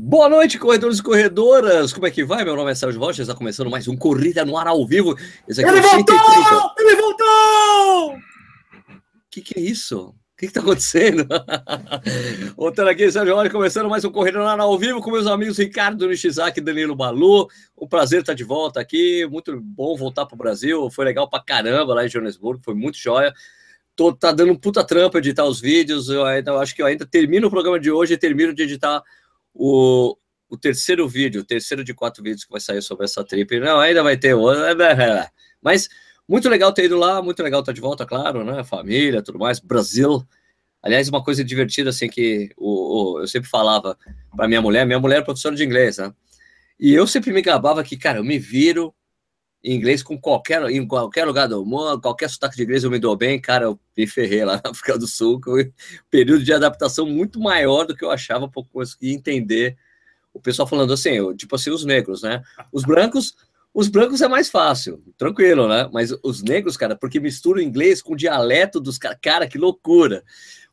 Boa noite, corredores e corredoras. Como é que vai? Meu nome é Sérgio Rocha. Está começando mais um Corrida no Ar ao vivo. Esse aqui Ele é voltou! 130. Ele voltou! O que, que é isso? O que está acontecendo? Voltando aqui, Sérgio Rocha, começando mais um Corrida no Ar ao vivo com meus amigos Ricardo Nishizaki e Danilo Balu. O prazer estar de volta aqui. Muito bom voltar para o Brasil. Foi legal para caramba lá em Joanesburgo. Foi muito joia. Tô, tá dando um puta trampa editar os vídeos. Eu, ainda, eu acho que eu ainda termino o programa de hoje e termino de editar o, o terceiro vídeo, o terceiro de quatro vídeos que vai sair sobre essa trip. Não, ainda vai ter outro. Mas muito legal ter ido lá, muito legal estar de volta, claro, né? Família, tudo mais. Brasil. Aliás, uma coisa divertida, assim, que o, o eu sempre falava para minha mulher, minha mulher é professora de inglês, né? E eu sempre me gabava que, cara, eu me viro inglês com qualquer, em qualquer lugar do mundo, qualquer sotaque de inglês eu me dou bem, cara, eu me ferrei lá na África do Sul, um período de adaptação muito maior do que eu achava para conseguir entender o pessoal falando assim, eu, tipo assim, os negros, né? Os brancos, os brancos é mais fácil, tranquilo, né? Mas os negros, cara, porque mistura o inglês com o dialeto dos caras, cara, que loucura.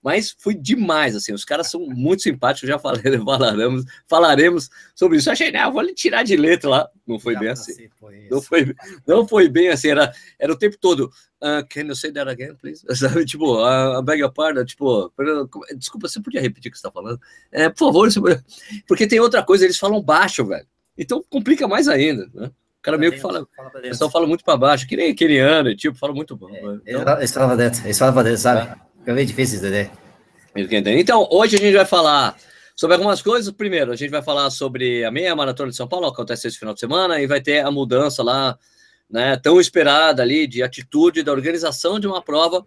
Mas foi demais, assim, os caras são muito simpáticos, já falei, falaremos, falaremos sobre isso. Eu achei, não, vou lhe tirar de letra lá. Não foi já bem assim. Não foi, não foi bem assim, era, era o tempo todo. Uh, can you say that again, please? Sabe, tipo, uh, beg your pardon, tipo, desculpa, você podia repetir o que você está falando? É, por favor, porque tem outra coisa, eles falam baixo, velho. Então complica mais ainda, né? O cara meio que fala, fala o pessoal fala muito para baixo, que nem keniano, tipo, fala muito bom. É, então, eles falam dentro, eles falam dentro, sabe? É. Meio difícil entender. Então, hoje a gente vai falar sobre algumas coisas. Primeiro, a gente vai falar sobre a meia maratona de São Paulo, que acontece esse final de semana, e vai ter a mudança lá, né, tão esperada ali, de atitude da organização de uma prova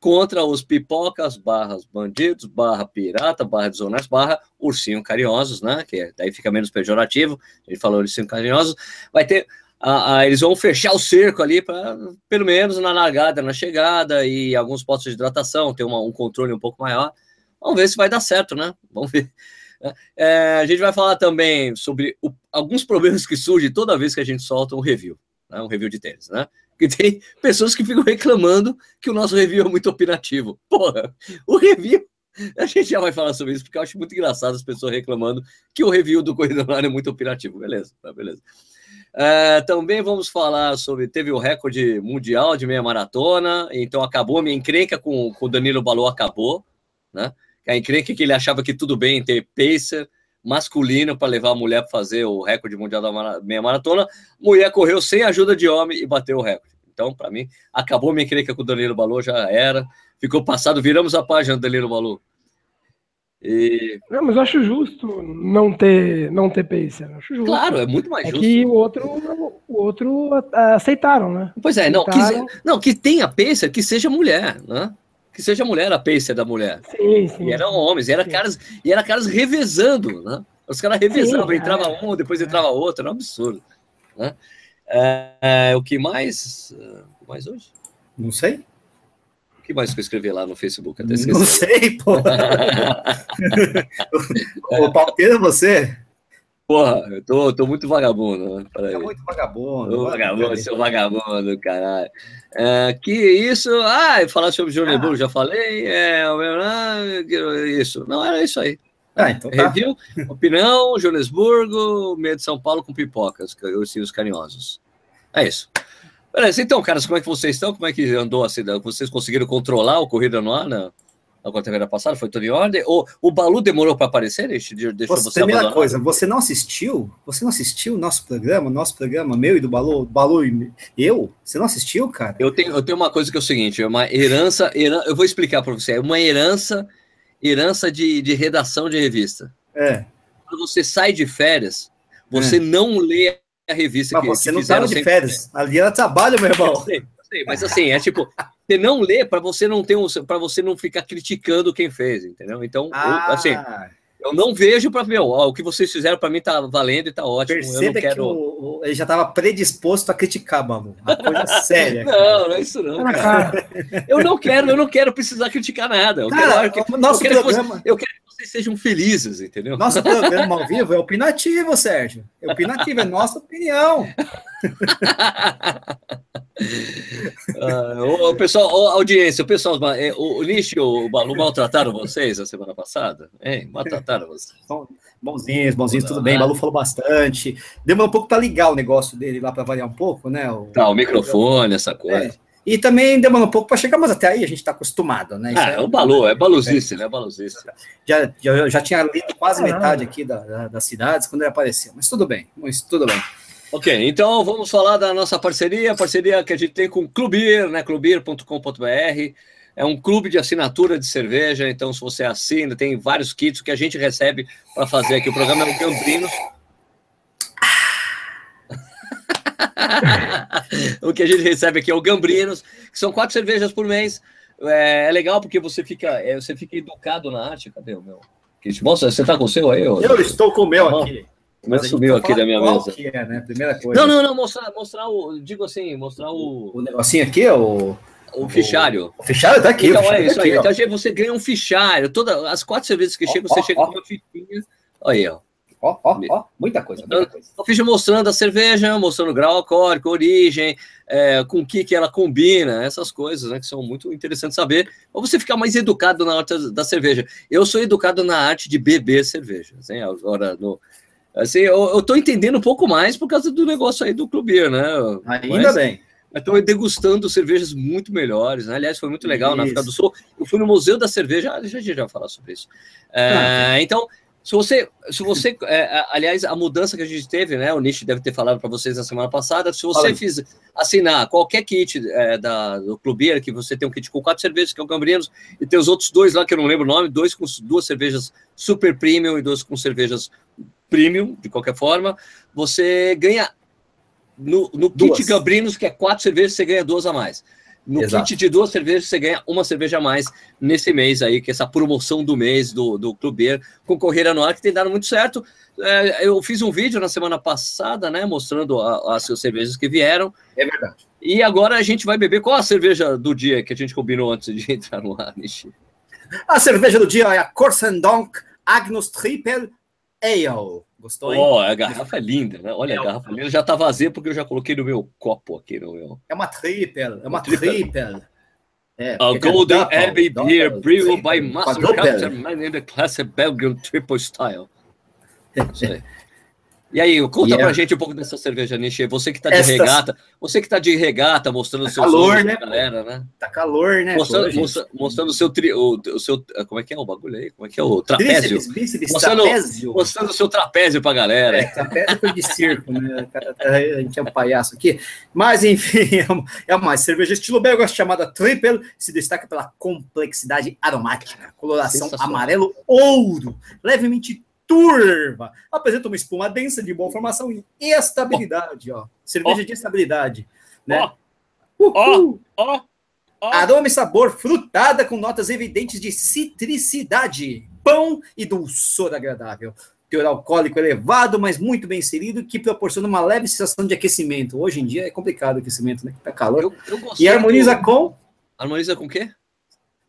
contra os pipocas, barras bandidos, barra pirata, barra desonesto, barra ursinho carinhosos, né? Que daí fica menos pejorativo. A gente falou ursinho carinhosos. Vai ter a, a, eles vão fechar o cerco ali, para pelo menos na largada, na chegada, e alguns postos de hidratação, ter uma, um controle um pouco maior. Vamos ver se vai dar certo, né? Vamos ver. É, a gente vai falar também sobre o, alguns problemas que surgem toda vez que a gente solta um review, né? um review de tênis, né? Que tem pessoas que ficam reclamando que o nosso review é muito opinativo. Porra, o review a gente já vai falar sobre isso, porque eu acho muito engraçado as pessoas reclamando que o review do Corrida é muito opinativo. Beleza, tá, beleza. Uh, também vamos falar sobre. Teve o recorde mundial de meia maratona, então acabou a minha encrenca com, o Danilo Balu, acabou, né? A encrenca que ele achava que tudo bem ter pacer masculino para levar a mulher para fazer o recorde mundial da meia maratona. Mulher correu sem ajuda de homem e bateu o recorde. Então, para mim, acabou minha encrenca com o Danilo Balu, já era. Ficou passado, viramos a página do Danilo Balu. E... Não, mas eu acho justo não ter, não ter pacer. Acho justo. Claro, é muito mais é justo. que o outro, o outro aceitaram, né? Pois é, não, que, não, que tenha pacer, que seja mulher, né? Que seja mulher a pacer da mulher. Sim, sim. E eram homens, e era, caras, e era caras revezando, né? Os caras revezavam, sim, entrava é, um, depois entrava outro, era um absurdo. Né? É, é, o que mais? O que mais hoje? Não sei que mais que eu escrevi lá no Facebook? Até Não sei, pô. o palpeiro é você? Porra, eu tô, tô muito vagabundo. Né? É muito vagabundo. Tô vagabundo, seu vagabundo, caralho. É, que isso? Ah, falar sobre Joanesburgo, ah. já falei. É, isso. Não, era isso aí. Ah, então tá. Review, opinião, Joanesburgo, meio de São Paulo com pipocas, os carinhosos. É isso. Beleza, então, caras, como é que vocês estão? Como é que andou assim? Vocês conseguiram controlar o Corrida no Ar na, na quarta-feira passada? Foi tudo em ordem? O, o Balu demorou para aparecer? Deixa, deixa você, você primeira coisa, você não assistiu? Você não assistiu o nosso programa? Nosso programa, meu e do Balu? Balu e eu? Você não assistiu, cara? Eu tenho, eu tenho uma coisa que é o seguinte, é uma herança, herança eu vou explicar para você, é uma herança, herança de, de redação de revista. É. Quando você sai de férias, você é. não lê a revista mas que você que não estava de férias. Ali ela trabalha, meu irmão. Eu sei, eu sei, mas assim, é tipo, você não lê para você não ter um, para você não ficar criticando quem fez, entendeu? Então, ah. eu, assim, eu não vejo para meu, ó, o que vocês fizeram para mim tá valendo e tá ótimo. Perceba quero... que o, o, ele já estava predisposto a criticar, mamo. Uma coisa séria. não, não é isso não, cara. eu não quero, eu não quero precisar criticar nada. Eu cara, quero, nosso eu quero programa... eu quero vocês sejam felizes, entendeu? Nosso programa ao vivo é opinativo, Sérgio. É opinativo, é nossa opinião. uh, o pessoal, a audiência, o pessoal, é, o, o Nish e o Balu maltrataram vocês a semana passada? Hein? Maltrataram vocês. Bonzinhos, bonzinhos, tudo bem. Balu falou bastante. Demorou um pouco para ligar o negócio dele lá para variar um pouco, né? O, tá, o microfone, essa coisa. É. E também demorou um pouco para chegar, mas até aí a gente está acostumado, né? Ah, é, o Balu, é baluzice, né? Baluzice. Já, já, já tinha lido quase metade aqui da, da, das cidades quando ele apareceu, mas tudo bem, mas tudo bem. Ok, então vamos falar da nossa parceria, parceria que a gente tem com o Clubir, né? Clubir.com.br. É um clube de assinatura de cerveja, então se você assina, tem vários kits que a gente recebe para fazer aqui. O programa é o Gambrinos. o que a gente recebe aqui é o Gambrinos, que são quatro cervejas por mês. É, é legal porque você fica, é, você fica educado na arte. Cadê o meu? Mostra, você tá com o seu aí? Ou... Eu estou com o meu aqui. Mas subiu aqui da minha mesa. É, né? Primeira coisa. Não, não, não, mostrar, mostrar o. Digo assim, mostrar o. O negocinho aqui, o. O fichário. O fichário tá aqui. Então, é isso tá aí. Então, você ganha um fichário. Toda, as quatro cervejas que chegam, você chega com uma fitinha. Olha aí, ó. Ó, ó, ó, muita coisa, muita coisa. Eu fiz mostrando a cerveja, mostrando o grau alcoólico, origem, é, com o que, que ela combina, essas coisas, né, que são muito interessantes saber, ou você ficar mais educado na arte da cerveja. Eu sou educado na arte de beber cerveja, assim, agora, no, assim, eu, eu tô entendendo um pouco mais por causa do negócio aí do Clube, né? Ainda Mas, bem. Estou degustando cervejas muito melhores. Né? Aliás, foi muito legal isso. na África do Sul. Eu fui no Museu da Cerveja, a gente já vai falar sobre isso. É, ah, então, se você, se você, é, aliás, a mudança que a gente teve, né? O Nish deve ter falado para vocês na semana passada. Se você fiz, assinar qualquer kit é, da, do Clubeira, que você tem um kit com quatro cervejas, que é o Cambrinos, e tem os outros dois lá que eu não lembro o nome, dois com duas cervejas super premium e dois com cervejas premium, de qualquer forma, você ganha no, no kit Cambrinos, que é quatro cervejas, você ganha duas a mais. No Exato. kit de duas cervejas, você ganha uma cerveja a mais nesse mês aí, que é essa promoção do mês do, do Clubeiro com Correia Anual, que tem dado muito certo. É, eu fiz um vídeo na semana passada, né, mostrando as suas cervejas que vieram. É verdade. E agora a gente vai beber qual a cerveja do dia que a gente combinou antes de entrar no ar, Nishi? A cerveja do dia é a Corsendonk Agnus Triple Ale. Gostou, hein? Oh, a garrafa é linda, né? Olha, é, a garrafa linda já tá vazia porque eu já coloquei no meu copo aqui. No meu... É uma triple, é uma triple. É, a Golden Abbey Beer brewed by Master Captain Man in the Classic Belgian Triple Style. E aí, conta yeah. pra gente um pouco dessa cerveja, Nishi. Você que tá de Esta... regata, você que tá de regata, mostrando tá o seu calor, né? galera, né? Tá calor, né? Mostrando, Pô, mostra, mostrando o seu tri, o, o, seu como é que é o bagulho aí? Como é que é o trapézio? Bíceps, bíceps, mostrando, trapézio. mostrando o seu trapézio pra galera. É, trapézio foi de circo, né? A gente é um palhaço aqui. Mas, enfim, é uma cerveja estilo belga chamada Triple, se destaca pela complexidade aromática, coloração amarelo ouro, levemente turva. Apresenta uma espuma densa de boa formação e estabilidade, ó. Cerveja oh. de estabilidade, né? Ó, ó, Aroma e sabor frutada com notas evidentes de citricidade, pão e dulçor agradável. Teor alcoólico elevado, mas muito bem inserido, que proporciona uma leve sensação de aquecimento. Hoje em dia é complicado o aquecimento, né? Tá calor. Eu, eu e harmoniza do... com. Harmoniza com o quê?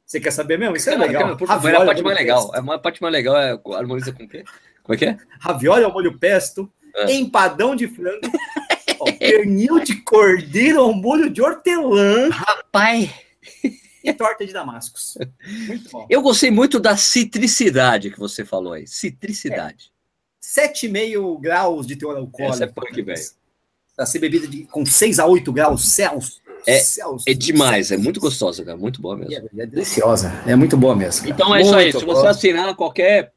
Você quer saber mesmo? Isso é legal. Cara, Ravioli, é a parte mais legal. É a parte mais legal é harmoniza com o quê? Como é que é? Ravioli ao molho pesto, é. empadão de frango, ó, pernil de cordeiro ao molho de hortelã. Rapaz! E torta de damascos. Muito bom. Eu gostei muito da citricidade que você falou aí. Citricidade. É. 7,5 graus de teor alcoólico. Essa é punk, velho. Para ser bebida de, com 6 a 8 graus Celsius. É, é demais, é muito gostosa, cara. Muito boa mesmo. É, é deliciosa, é muito boa mesmo. Cara. Então é muito isso aí. Se você assinar qualquer,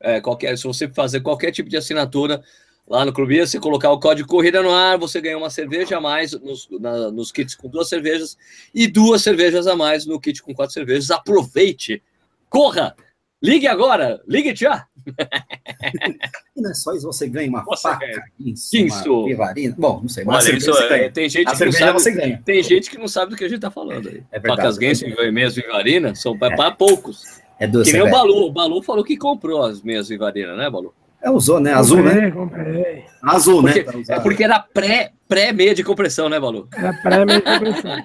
é, qualquer, se você fazer qualquer tipo de assinatura lá no Clube, você colocar o código Corrida no ar, você ganha uma cerveja a mais nos, na, nos kits com duas cervejas e duas cervejas a mais no kit com quatro cervejas. Aproveite! Corra! Ligue agora! Ligue já! e não é só isso, você ganha uma você faca, ganha. isso, isso. Vivarina. Bom, não sei, mas Olha, isso, é, tem gente a que não sabe, você ganha. Tem gente que não sabe do que a gente tá falando aí. É verdade. Facas Gens e meias Vivarina são para é. poucos. É doce. Que nem é o Balu. O Balu falou que comprou as meias Vivarina, né, Balu? É, usou, né? Azul, comprei, né? Comprei. Azul, porque, né? É porque era pré, pré-meia de compressão, né, Balu? Era pré-meia de compressão.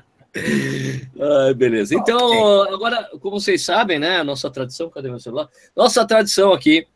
Ai, beleza. Então, agora, como vocês sabem, né? A nossa tradição, cadê meu celular? Nossa tradição aqui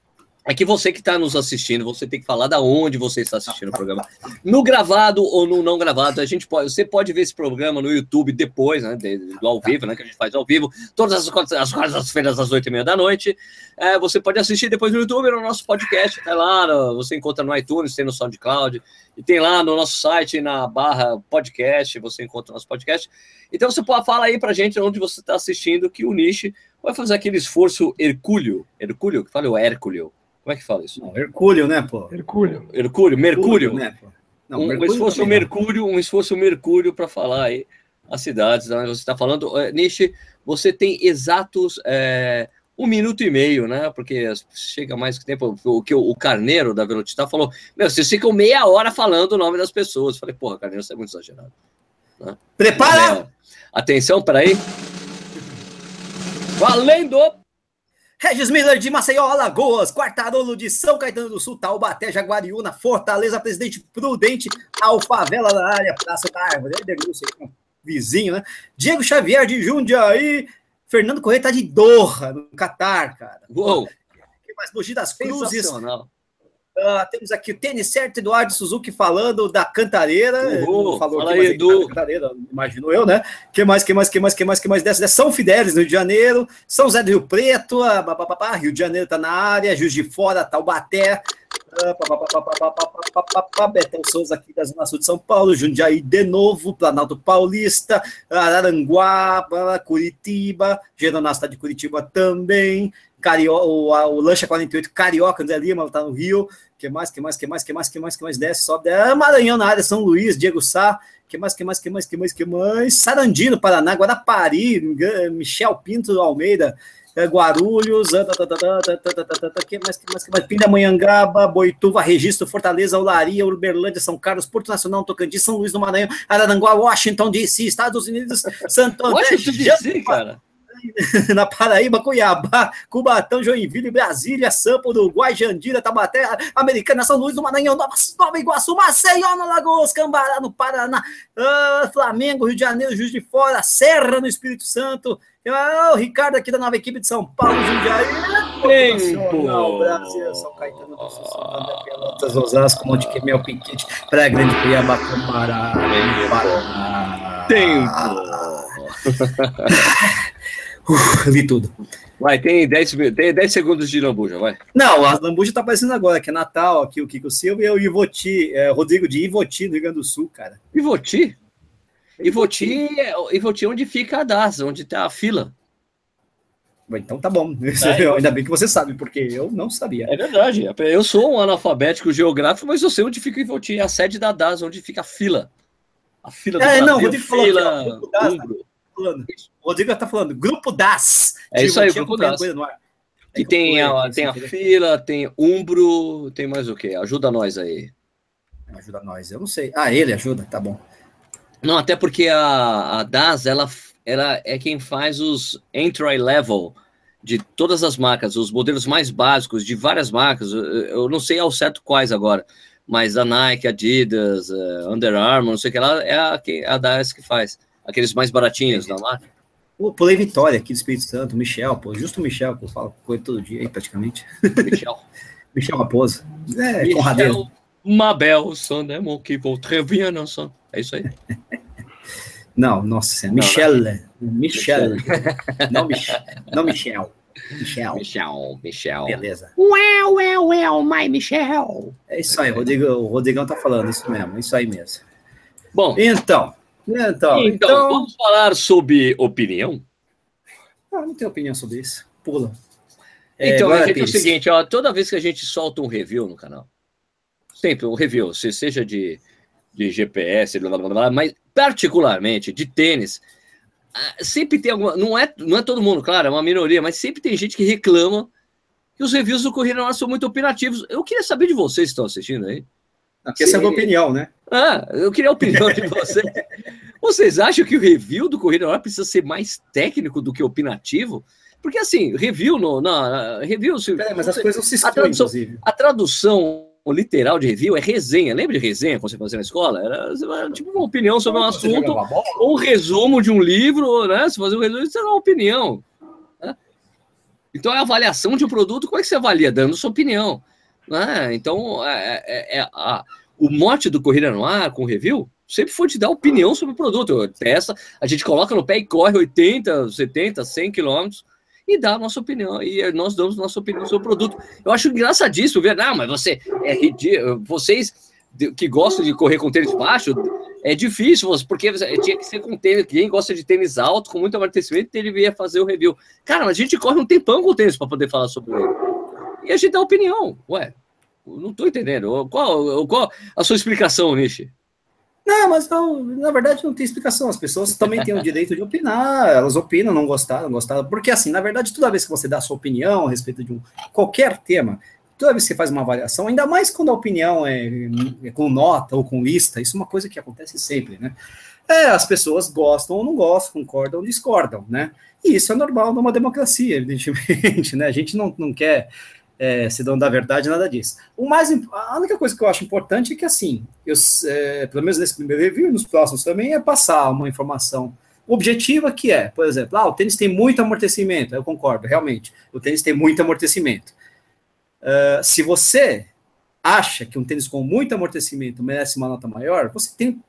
é que você que está nos assistindo, você tem que falar da onde você está assistindo o programa. No gravado ou no não gravado, a gente pode, você pode ver esse programa no YouTube depois, né, do ao vivo, né, que a gente faz ao vivo, todas as, as quartas-feiras às oito e meia da noite. É, você pode assistir depois no YouTube, no nosso podcast, tá lá, você encontra no iTunes, tem no SoundCloud, e tem lá no nosso site, na barra podcast, você encontra o nosso podcast. Então você pode falar aí pra gente onde você está assistindo, que o Niche vai fazer aquele esforço hercúleo, hercúleo, que fala o Hércules, como é que fala isso? Não, Hercúleo, né, pô? Hercúleo. Hercúleo, Mercúrio. né, pô? Não, um, Mercúrio esforço também, Mercúrio, um esforço Mercúrio para falar aí as cidades onde você está falando. É, Nishi, você tem exatos é, um minuto e meio, né? Porque chega mais que tempo. O que o, Carneiro da Velocitar falou: Meu, vocês ficam meia hora falando o nome das pessoas. falei, porra, Carneiro, você é muito exagerado. Né? Prepara! É, atenção, peraí. Valendo! Regis Miller de Maceió, Alagoas, Quartarolo de São Caetano do Sul, Taubaté, Jaguariúna, Fortaleza, Presidente Prudente, Alfavela da área, Praça da Árvore, denúncia um vizinho, né? Diego Xavier de Jundiaí, Fernando Correia tá de Doha, no Catar, cara. Uou! Mais? Mogi das Cruzes, Uh, temos aqui o tênis certo, Eduardo Suzuki falando da Cantareira. Uhul, falou fala aqui, aí, Edu. Cantareira, imagino eu, né? que mais, que mais, que mais, que mais, que mais dessa? São Fidélis, Rio de Janeiro. São Zé do Rio Preto, uh, Rio de Janeiro tá na área, Juiz de Fora, Taubaté. Uh, Betão Souza aqui da Zona Sul de São Paulo, Jundiaí de novo, Planalto Paulista, Araranguá, Curitiba, Geronasta de Curitiba também, Cario, o, o Lancha 48, Carioca, André Lima, tá no Rio. Que mais, que mais, que mais, que mais, que mais, que mais desce, sobe. É, Maranhão na área, São Luís, Diego Sá. Que mais, que mais, que mais, que mais, que mais? Sarandino, Paraná, Guarapari, Michel Pinto Almeida, Guarulhos, que mais, que mais, que mais? Pindamonhangaba, Boituva, Registro, Fortaleza, Olaria, Uberlândia, São Carlos, Porto Nacional, Tocantins, São Luís do Maranhão, Araranguá, Washington DC, Estados Unidos, Santo André, Washington DC, cara. na Paraíba, Cuiabá, Cubatão, Joinville, Brasília, Sampa, Uruguai, Jandira, Tabaté, Americana, São Luís do Maranhão, Nova, Nova Iguaçu, Maceió, no Lagoas, Cambará, no Paraná, uh, Flamengo, Rio de Janeiro, Juiz de Fora, Serra, no Espírito Santo, uh, o Ricardo aqui da nova equipe de São Paulo, Jundiaí, Tempo! Brasil, São Caetano do Sul, São Pelotas, Osasco, Monte Quemel, Piquete, Praia Grande, Cuiabá, Cambará, Paraná. Tempo! Uf, vi tudo. Vai, tem 10, tem 10 segundos de lambuja, vai. Não, a lambuja tá aparecendo agora, que é Natal, aqui o Kiko Silva e o Ivoti, é, Rodrigo de Ivoti, no Rio Grande do Sul, cara. Ivoti? Ivoti, Ivoti onde fica a DAS, onde tá a fila. Então tá bom. É, Ainda bem que você sabe, porque eu não sabia. É verdade. Eu sou um analfabético geográfico, mas eu sei onde fica o Ivoti, a sede da DAS, onde fica a fila. A fila do é, Brasil, não, fila, ó, falando. O Rodrigo está falando, grupo das. É isso aí, grupo das. E tem, a, tem a fila, tem Umbro, tem mais o quê? Ajuda nós aí. Ajuda nós, eu não sei. Ah, ele ajuda, tá bom. Não, até porque a, a DAS, ela, ela é quem faz os entry level de todas as marcas, os modelos mais básicos de várias marcas. Eu não sei ao certo quais agora, mas a Nike, Adidas, uh, Under Armour, não sei o que lá, é a, a DAS que faz. Aqueles mais baratinhos da marca. Pô, pulei Vitória aqui do Espírito Santo, Michel, pô, justo o Michel, que eu falo com ele todo dia aí, praticamente. Michel. Michel Raposo. É, Michel Conradeiro. Mabel, Sandemon, que vou très não son. É isso aí? Não, nossa, não, Michel. Não. Michel. não, Michel. Não, Michel. Michel. Michel, Michel. Beleza. Well, well, well, my Michel. É isso aí, Rodrigo, o Rodrigão tá falando isso mesmo, isso aí mesmo. Bom, então, então, então, então, vamos falar sobre opinião? Ah, não tenho opinião sobre isso. Pula. É, então, é, gente, é o seguinte, ó, toda vez que a gente solta um review no canal, sempre um review, se seja de, de GPS, blá, blá, blá, mas particularmente de tênis, ah, sempre tem alguma. Não é, não é todo mundo, claro, é uma minoria, mas sempre tem gente que reclama que os reviews do Corrida são muito opinativos. Eu queria saber de vocês que estão assistindo aí. Aqui essa é a minha opinião, né? Ah, eu queria a opinião de vocês. vocês acham que o review do Corrida Hora precisa ser mais técnico do que opinativo? Porque assim, review no, na review. Se, é, mas as coisas não se excluem, a tradução, a tradução literal de review é resenha. Lembra de resenha quando você fazia na escola? Era, era tipo uma opinião sobre um assunto, ou um resumo de um livro, né? Se fazer um resumo, isso era uma opinião. Né? Então, a avaliação de um produto, como é que você avalia? Dando sua opinião. Né? Então, é, é, é a, o mote do Corrida no Ar com review sempre foi te dar opinião sobre o produto. Testa, a gente coloca no pé e corre 80, 70, 100 quilômetros e dá a nossa opinião. E nós damos nossa opinião sobre o produto. Eu acho engraçadíssimo ver, não, mas você é ridículo. Vocês que gostam de correr com tênis baixo, é difícil, porque tinha que ser com tênis. Quem gosta de tênis alto, com muito amortecimento, ele ia fazer o review. Cara, mas a gente corre um tempão com o tênis para poder falar sobre ele. E a gente dá opinião. Ué, não estou entendendo. Qual, qual a sua explicação, Nishi? Não, mas não, na verdade não tem explicação. As pessoas também têm o direito de opinar, elas opinam, não gostaram, gostaram. Porque, assim, na verdade, toda vez que você dá a sua opinião a respeito de um, qualquer tema, toda vez que você faz uma avaliação, ainda mais quando a opinião é, é com nota ou com lista, isso é uma coisa que acontece sempre, né? É, as pessoas gostam ou não gostam, concordam ou discordam, né? E isso é normal numa democracia, evidentemente, né? A gente não, não quer é, se dono da verdade, nada disso. O mais, a única coisa que eu acho importante é que, assim, eu, é, pelo menos nesse primeiro review e nos próximos também, é passar uma informação objetiva que é, por exemplo, ah, o tênis tem muito amortecimento, eu concordo, realmente, o tênis tem muito amortecimento. Uh, se você acha que um tênis com muito amortecimento merece uma nota maior, você tem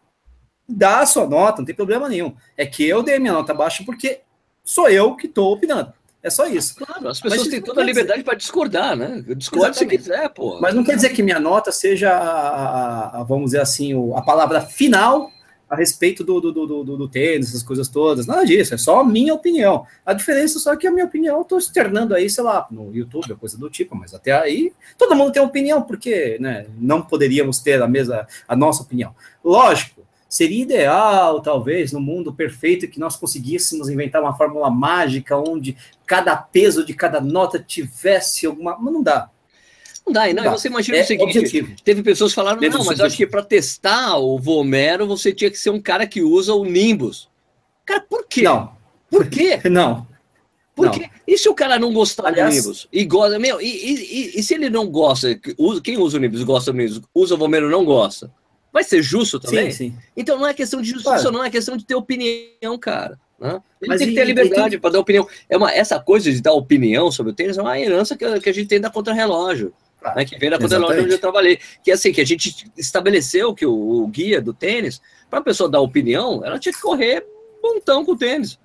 dá a sua nota, não tem problema nenhum. É que eu dei minha nota baixa porque sou eu que estou opinando. É só isso. Claro, as pessoas têm toda a liberdade para discordar, né? Discorde se quiser, pô. Mas não quer dizer que minha nota seja, a, a, vamos dizer assim, a palavra final a respeito do, do, do, do, do tênis, essas coisas todas. Nada disso, é só a minha opinião. A diferença só é que a minha opinião eu estou externando aí, sei lá, no YouTube, coisa do tipo, mas até aí todo mundo tem opinião, porque né, não poderíamos ter a mesma, a nossa opinião. Lógico, Seria ideal, talvez, no mundo perfeito, que nós conseguíssemos inventar uma fórmula mágica onde cada peso de cada nota tivesse alguma. Mas não dá. Não dá, não. Você imagina é o seguinte: objetivo. teve pessoas que falaram, não, mas acho que para testar o Vomero você tinha que ser um cara que usa o Nimbus. Cara, por quê? Não. Por quê? Não. Por quê? E se o cara não gostar Aliás, do Nimbus? E gosta, meu, e, e, e, se ele não gosta, quem usa o Nimbus gosta do Nimbus, usa o Vomero não gosta? Vai ser justo também? Sim, sim. Então não é questão de justiça, claro. não é questão de ter opinião, cara. Né? Ele Mas tem que ter liberdade para dar opinião. É uma, essa coisa de dar opinião sobre o tênis é uma herança que, que a gente tem da contra-relógio. Claro, né, que vem da contra-relógio onde eu trabalhei. Que é assim, que a gente estabeleceu que o, o guia do tênis, para a pessoa dar opinião, ela tinha que correr montão com o tênis.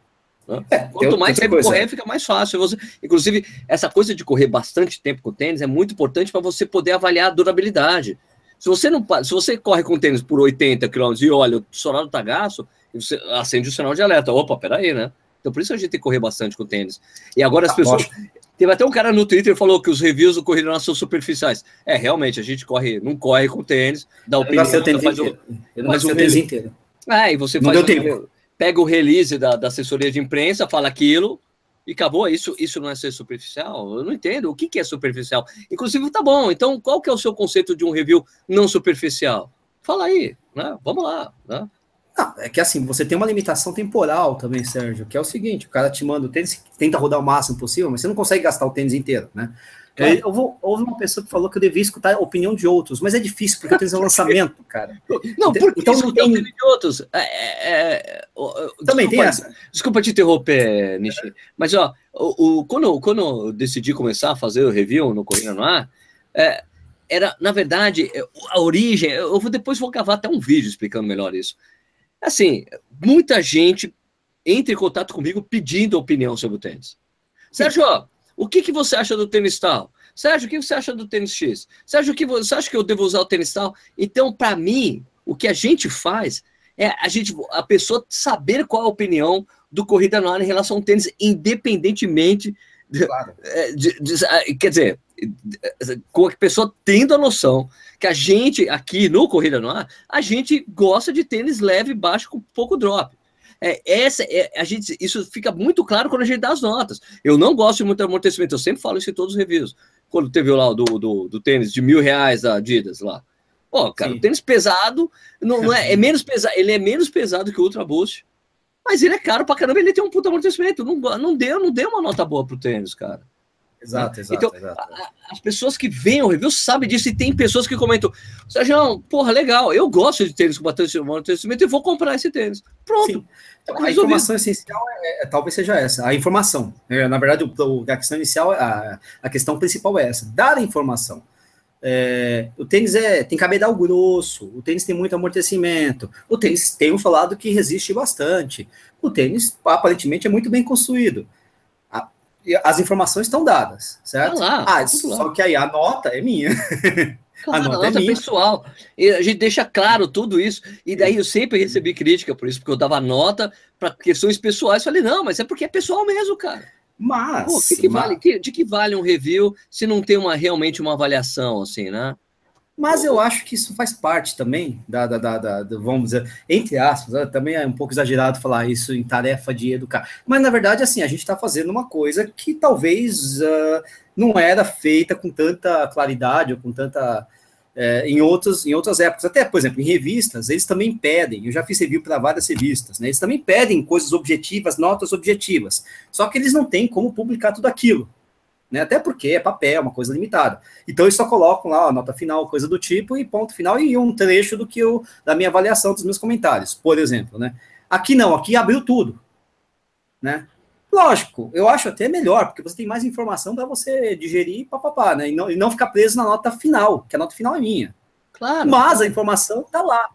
Né? É, Quanto mais tempo correr, fica mais fácil. Você, inclusive, essa coisa de correr bastante tempo com o tênis é muito importante para você poder avaliar a durabilidade. Se você não se você corre com tênis por 80 km e olha o solado tá gasto, você acende o sinal de alerta. Opa, peraí, né? Então por isso a gente tem que correr bastante com tênis. E agora as ah, pessoas. Teve até um cara no Twitter que falou que os reviews do Corrida são superficiais. É, realmente, a gente corre, não corre com tênis, dá opinião. Eu não tênis faz. O, eu não o tênis inteiro. É, e você não faz o, pega o release da, da assessoria de imprensa, fala aquilo, e acabou. Isso, isso não é ser superficial? Eu não entendo. O que, que é superficial? Inclusive, tá bom. Então, qual que é o seu conceito de um review não superficial? Fala aí, né? Vamos lá, né? É que assim, você tem uma limitação temporal também, Sérgio, que é o seguinte: o cara te manda o tênis, tenta rodar o máximo possível, mas você não consegue gastar o tênis inteiro, né? Eu vou, houve uma pessoa que falou que eu devia escutar a opinião de outros, mas é difícil, porque eu tenho lançamento, cara. Não, por então não tem opinião de outros. É, é, é Também desculpa, tem essa. Desculpa te interromper, Nishi, mas ó, o, o, quando, quando eu decidi começar a fazer o review no Corrida no Ar, é, era, na verdade, a origem, eu vou, depois vou gravar até um vídeo explicando melhor isso. Assim, muita gente entra em contato comigo pedindo opinião sobre o tênis. Sérgio, o que, que você acha do tênis tal? Sérgio, o que você acha do tênis X? Sérgio, o que você acha que eu devo usar o tênis tal? Então, para mim, o que a gente faz é a gente, a pessoa saber qual a opinião do Corrida no Ar em relação ao tênis, independentemente claro. É, de, de, de, quer dizer, com a pessoa tendo a noção que a gente aqui no Corrida no Ar, a gente gosta de tênis leve, baixo, com pouco drop. É, essa, é, a gente, isso fica muito claro quando a gente dá as notas. Eu não gosto de muito amortecimento, eu sempre falo isso em todos os reviews. Quando teve lá do, do, do tênis de mil reais da Adidas lá. Ó, cara, Sim. o tênis pesado, não, não é, é, menos pesado, ele é menos pesado que o Ultra Boost, mas ele é caro pra caramba, ele tem um puta amortecimento. Não, não deu, não deu uma nota boa pro tênis, cara. Exato, né? exato. Então, exato. A, as pessoas que veem o review sabem disso e tem pessoas que comentam: Sérgio, porra, legal, eu gosto de tênis com amortecimento e vou comprar esse tênis. Pronto. Então, a informação essencial é, é, talvez seja essa, a informação. É, na verdade, o, a questão inicial, a, a questão principal é essa: dar a informação. É, o tênis é, tem cabedal grosso, o tênis tem muito amortecimento, o tênis tem um falado que resiste bastante, o tênis aparentemente é muito bem construído. A, as informações estão dadas, certo? Tá lá, ah, só lá. que aí a nota é minha. Claro, a nota, a nota é pessoal. E a gente deixa claro tudo isso. E daí eu sempre recebi crítica por isso, porque eu dava nota para questões pessoais. Falei, não, mas é porque é pessoal mesmo, cara. Mas. Pô, que que mas... Vale, que, de que vale um review se não tem uma, realmente uma avaliação, assim, né? Mas eu acho que isso faz parte também da, da, da, da, da vamos dizer, entre aspas, né? também é um pouco exagerado falar isso em tarefa de educar. Mas na verdade, assim, a gente está fazendo uma coisa que talvez uh, não era feita com tanta claridade ou com tanta é, em, outros, em outras épocas. Até, por exemplo, em revistas, eles também pedem, eu já fiz review para várias revistas, né, eles também pedem coisas objetivas, notas objetivas, só que eles não têm como publicar tudo aquilo. Né, até porque é papel, uma coisa limitada. Então eles só colocam lá a nota final, coisa do tipo, e ponto final, e um trecho do que eu, da minha avaliação dos meus comentários, por exemplo. Né? Aqui não, aqui abriu tudo. Né? Lógico, eu acho até melhor, porque você tem mais informação para você digerir papapá, né? E não, e não ficar preso na nota final, que a nota final é minha. Claro. Mas a informação está lá.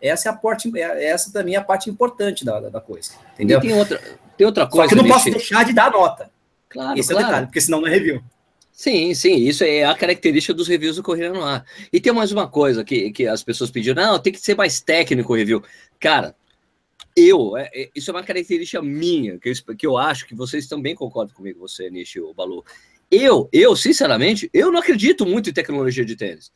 Essa é a parte, é, essa também é a parte importante da, da, da coisa. Entendeu? E tem outra, tem outra coisa. Só que eu não posso deixar de dar nota. Claro, Esse claro. é o detalhe, porque senão não é review. Sim, sim, isso é a característica dos reviews do Correio no Ar. E tem mais uma coisa que, que as pessoas pediram, não, tem que ser mais técnico o review. Cara, eu, é, é, isso é uma característica minha, que eu, que eu acho que vocês também concordam comigo, você, Nishi, o Balu. Eu, eu, sinceramente, eu não acredito muito em tecnologia de tênis.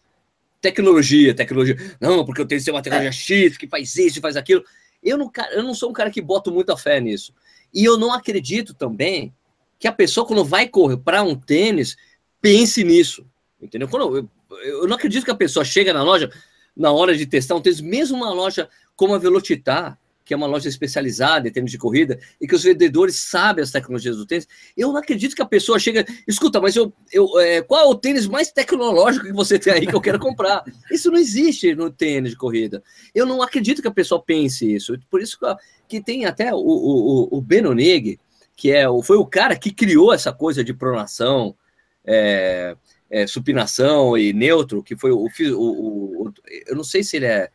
Tecnologia, tecnologia. Não, porque eu tenho que ter uma tecnologia é. X que faz isso, faz aquilo. Eu não, eu não sou um cara que bota muita fé nisso. E eu não acredito também que a pessoa, quando vai correr para um tênis, pense nisso. Entendeu? Quando eu, eu não acredito que a pessoa chega na loja, na hora de testar um tênis, mesmo uma loja como a Velocitar, que é uma loja especializada em tênis de corrida, e que os vendedores sabem as tecnologias do tênis. Eu não acredito que a pessoa chega, escuta, mas eu, eu é, qual é o tênis mais tecnológico que você tem aí que eu quero comprar? Isso não existe no tênis de corrida. Eu não acredito que a pessoa pense isso. Por isso que, que tem até o, o, o Benonig, que é, foi o cara que criou essa coisa de pronação, é, é, supinação e neutro, que foi o, o, o, eu não sei se ele é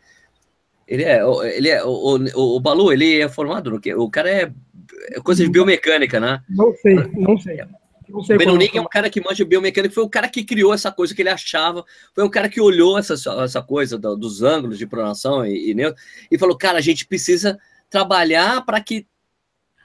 ele é, ele é o, o, o Balu, ele é formado no quê? O cara é, é coisa de biomecânica, né? Não sei, não sei. Não sei o Benonic é um cara que manja biomecânica, foi o cara que criou essa coisa que ele achava, foi um cara que olhou essa, essa coisa do, dos ângulos de pronação e, e, e falou, cara, a gente precisa trabalhar para que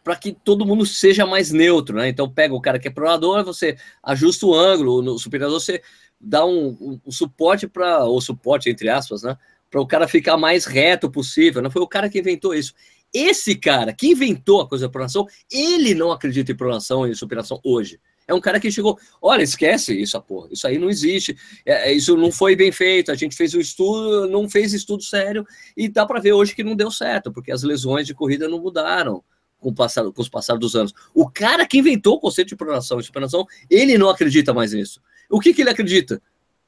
para que todo mundo seja mais neutro, né? Então pega o cara que é pronador, você ajusta o ângulo, no supinador você dá um, um, um suporte para, ou suporte entre aspas, né? para o cara ficar mais reto possível. Não foi o cara que inventou isso. Esse cara que inventou a coisa da pronação, ele não acredita em pronação e supinação hoje. É um cara que chegou, olha, esquece isso, porra, isso aí não existe, é, é, isso não foi bem feito, a gente fez um estudo, não fez estudo sério, e dá para ver hoje que não deu certo, porque as lesões de corrida não mudaram com, o passar, com os passados dos anos. O cara que inventou o conceito de pronação e supinação, ele não acredita mais nisso. O que, que ele acredita?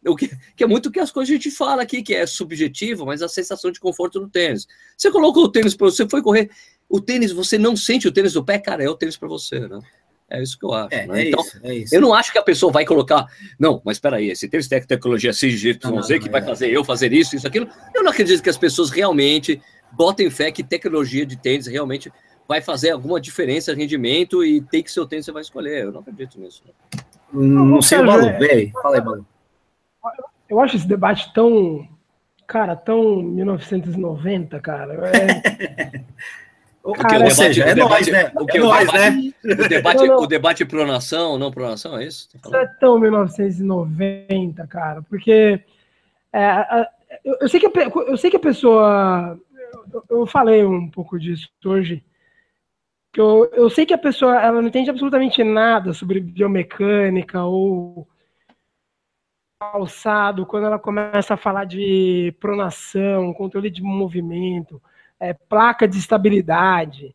O que, que, é muito o que as coisas a gente fala aqui, que é subjetivo, mas a sensação de conforto no tênis. Você colocou o tênis para você, foi correr. O tênis, você não sente o tênis do pé, cara, é o tênis para você, né? É isso que eu acho. É, né? é então, isso, é isso. eu não acho que a pessoa vai colocar. Não, mas espera aí, esse tênis tem tecnologia CGYZ que vai é. fazer eu fazer isso, isso, aquilo. Eu não acredito que as pessoas realmente botem fé que tecnologia de tênis realmente vai fazer alguma diferença de rendimento e tem que ser o tênis que você vai escolher. Eu não acredito nisso. Né? Não, não sei o Balu, velho. Fala aí, Balu eu acho esse debate tão, cara, tão 1990, cara. É... O, cara, o debate, seja, é nós, né? O, que, é o, nós, debate, né? o, debate, não, não. o debate pronação, não pronação, é isso? Isso é tão 1990, cara, porque é, eu, eu, sei que a, eu sei que a pessoa. Eu, eu falei um pouco disso hoje. Que eu, eu sei que a pessoa ela não entende absolutamente nada sobre biomecânica ou alçado, quando ela começa a falar de pronação, controle de movimento, é, placa de estabilidade.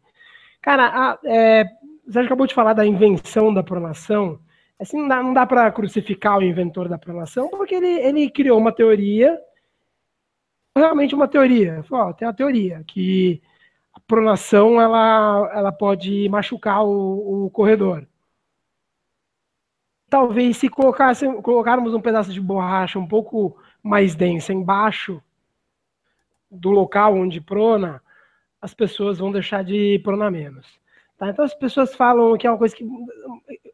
Cara, a, é, você acabou de falar da invenção da pronação. Assim, não dá, dá para crucificar o inventor da pronação, porque ele, ele criou uma teoria, realmente uma teoria. Falou, tem uma teoria que pronação ela, ela pode machucar o, o corredor. Talvez se colocasse, colocarmos um pedaço de borracha um pouco mais densa embaixo do local onde prona, as pessoas vão deixar de pronar menos. Tá? Então as pessoas falam que é uma coisa que,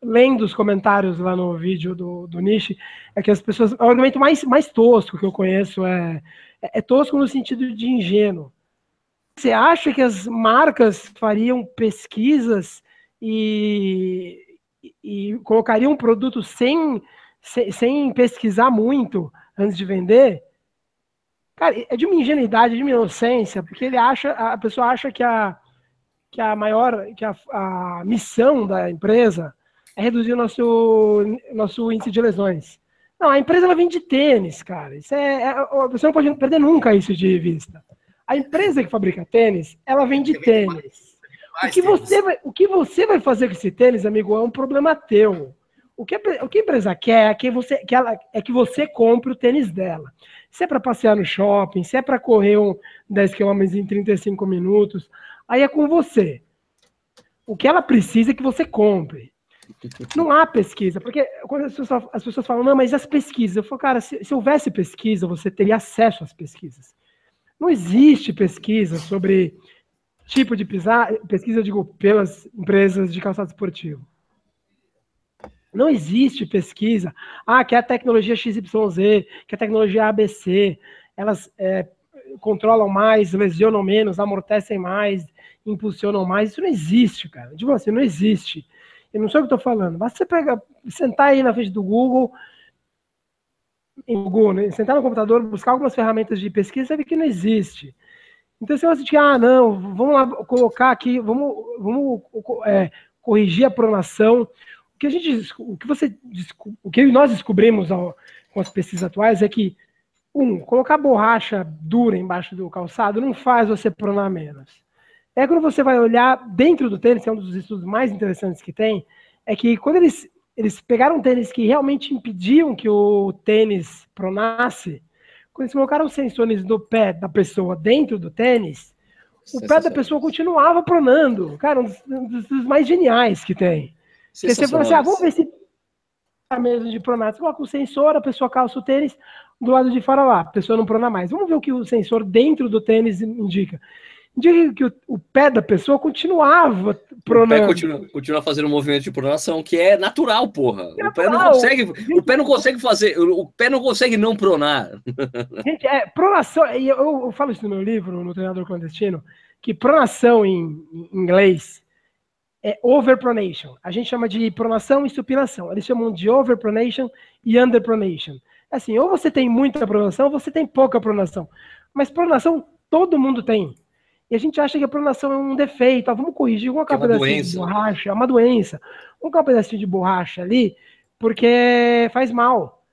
lendo os comentários lá no vídeo do, do Nishi, é que as pessoas. O argumento mais, mais tosco que eu conheço é, é, é tosco no sentido de ingênuo. Você acha que as marcas fariam pesquisas e, e colocariam um produto sem, sem, pesquisar muito antes de vender? Cara, é de uma ingenuidade, de uma inocência, porque ele acha, a pessoa acha que a, que a maior, que a, a missão da empresa é reduzir o nosso, nosso índice de lesões. Não, a empresa ela vende tênis, cara. Isso é, é, você não pode perder nunca isso de vista. A empresa que fabrica tênis, ela vende tênis. O que, você vai, o que você vai fazer com esse tênis, amigo, é um problema teu. O que, a, o que a empresa quer é que, você, que ela, é que você compre o tênis dela. Se é para passear no shopping, se é para correr um 10 km em 35 minutos, aí é com você. O que ela precisa é que você compre. Não há pesquisa, porque quando as pessoas, as pessoas falam, não, mas as pesquisas, eu falo, cara, se, se houvesse pesquisa, você teria acesso às pesquisas. Não existe pesquisa sobre tipo de pisar, pesquisa, digo, pelas empresas de calçado esportivo. Não existe pesquisa. Ah, que é a tecnologia XYZ, que é a tecnologia ABC, elas é, controlam mais, lesionam menos, amortecem mais, impulsionam mais. Isso não existe, cara. Tipo assim, não existe. Eu não sei o que estou falando. Basta você pegar, sentar aí na frente do Google, em Google, né? sentar no computador, buscar algumas ferramentas de pesquisa, você vê que não existe. Então, você vai de ah, não, vamos lá colocar aqui, vamos, vamos é, corrigir a pronação. O que a gente, o que você, o que nós descobrimos ao, com as pesquisas atuais é que um, colocar borracha dura embaixo do calçado não faz você pronar menos. É quando você vai olhar dentro do tênis, que é um dos estudos mais interessantes que tem, é que quando eles, eles pegaram tênis que realmente impediam que o tênis pronasse, quando eles colocaram sensores no pé da pessoa dentro do tênis, o pé da pessoa continuava pronando. Cara, um dos, um dos mais geniais que tem. Você fala assim, ah, vamos ver se a mesa de pronar. Você coloca o sensor, a pessoa calça o tênis, do lado de fora lá, a pessoa não prona mais. Vamos ver o que o sensor dentro do tênis indica de que o, o, pé da pessoa continuava pronando. O pé continua, continua fazendo um movimento de pronação que é natural, porra. É o pé não consegue, gente, o pé não consegue fazer, o pé não consegue não pronar. Gente, é pronação, e eu, eu, falo isso no meu livro, no Treinador Clandestino, que pronação em, em inglês é overpronation. A gente chama de pronação e supinação. Eles chamam de overpronation e underpronation. Assim, ou você tem muita pronação, ou você tem pouca pronação. Mas pronação todo mundo tem. E a gente acha que a pronação é um defeito. Ah, vamos corrigir, vamos colocar é um pedacinho de borracha, é uma doença. Vamos colocar um pedacinho de borracha ali, porque faz mal.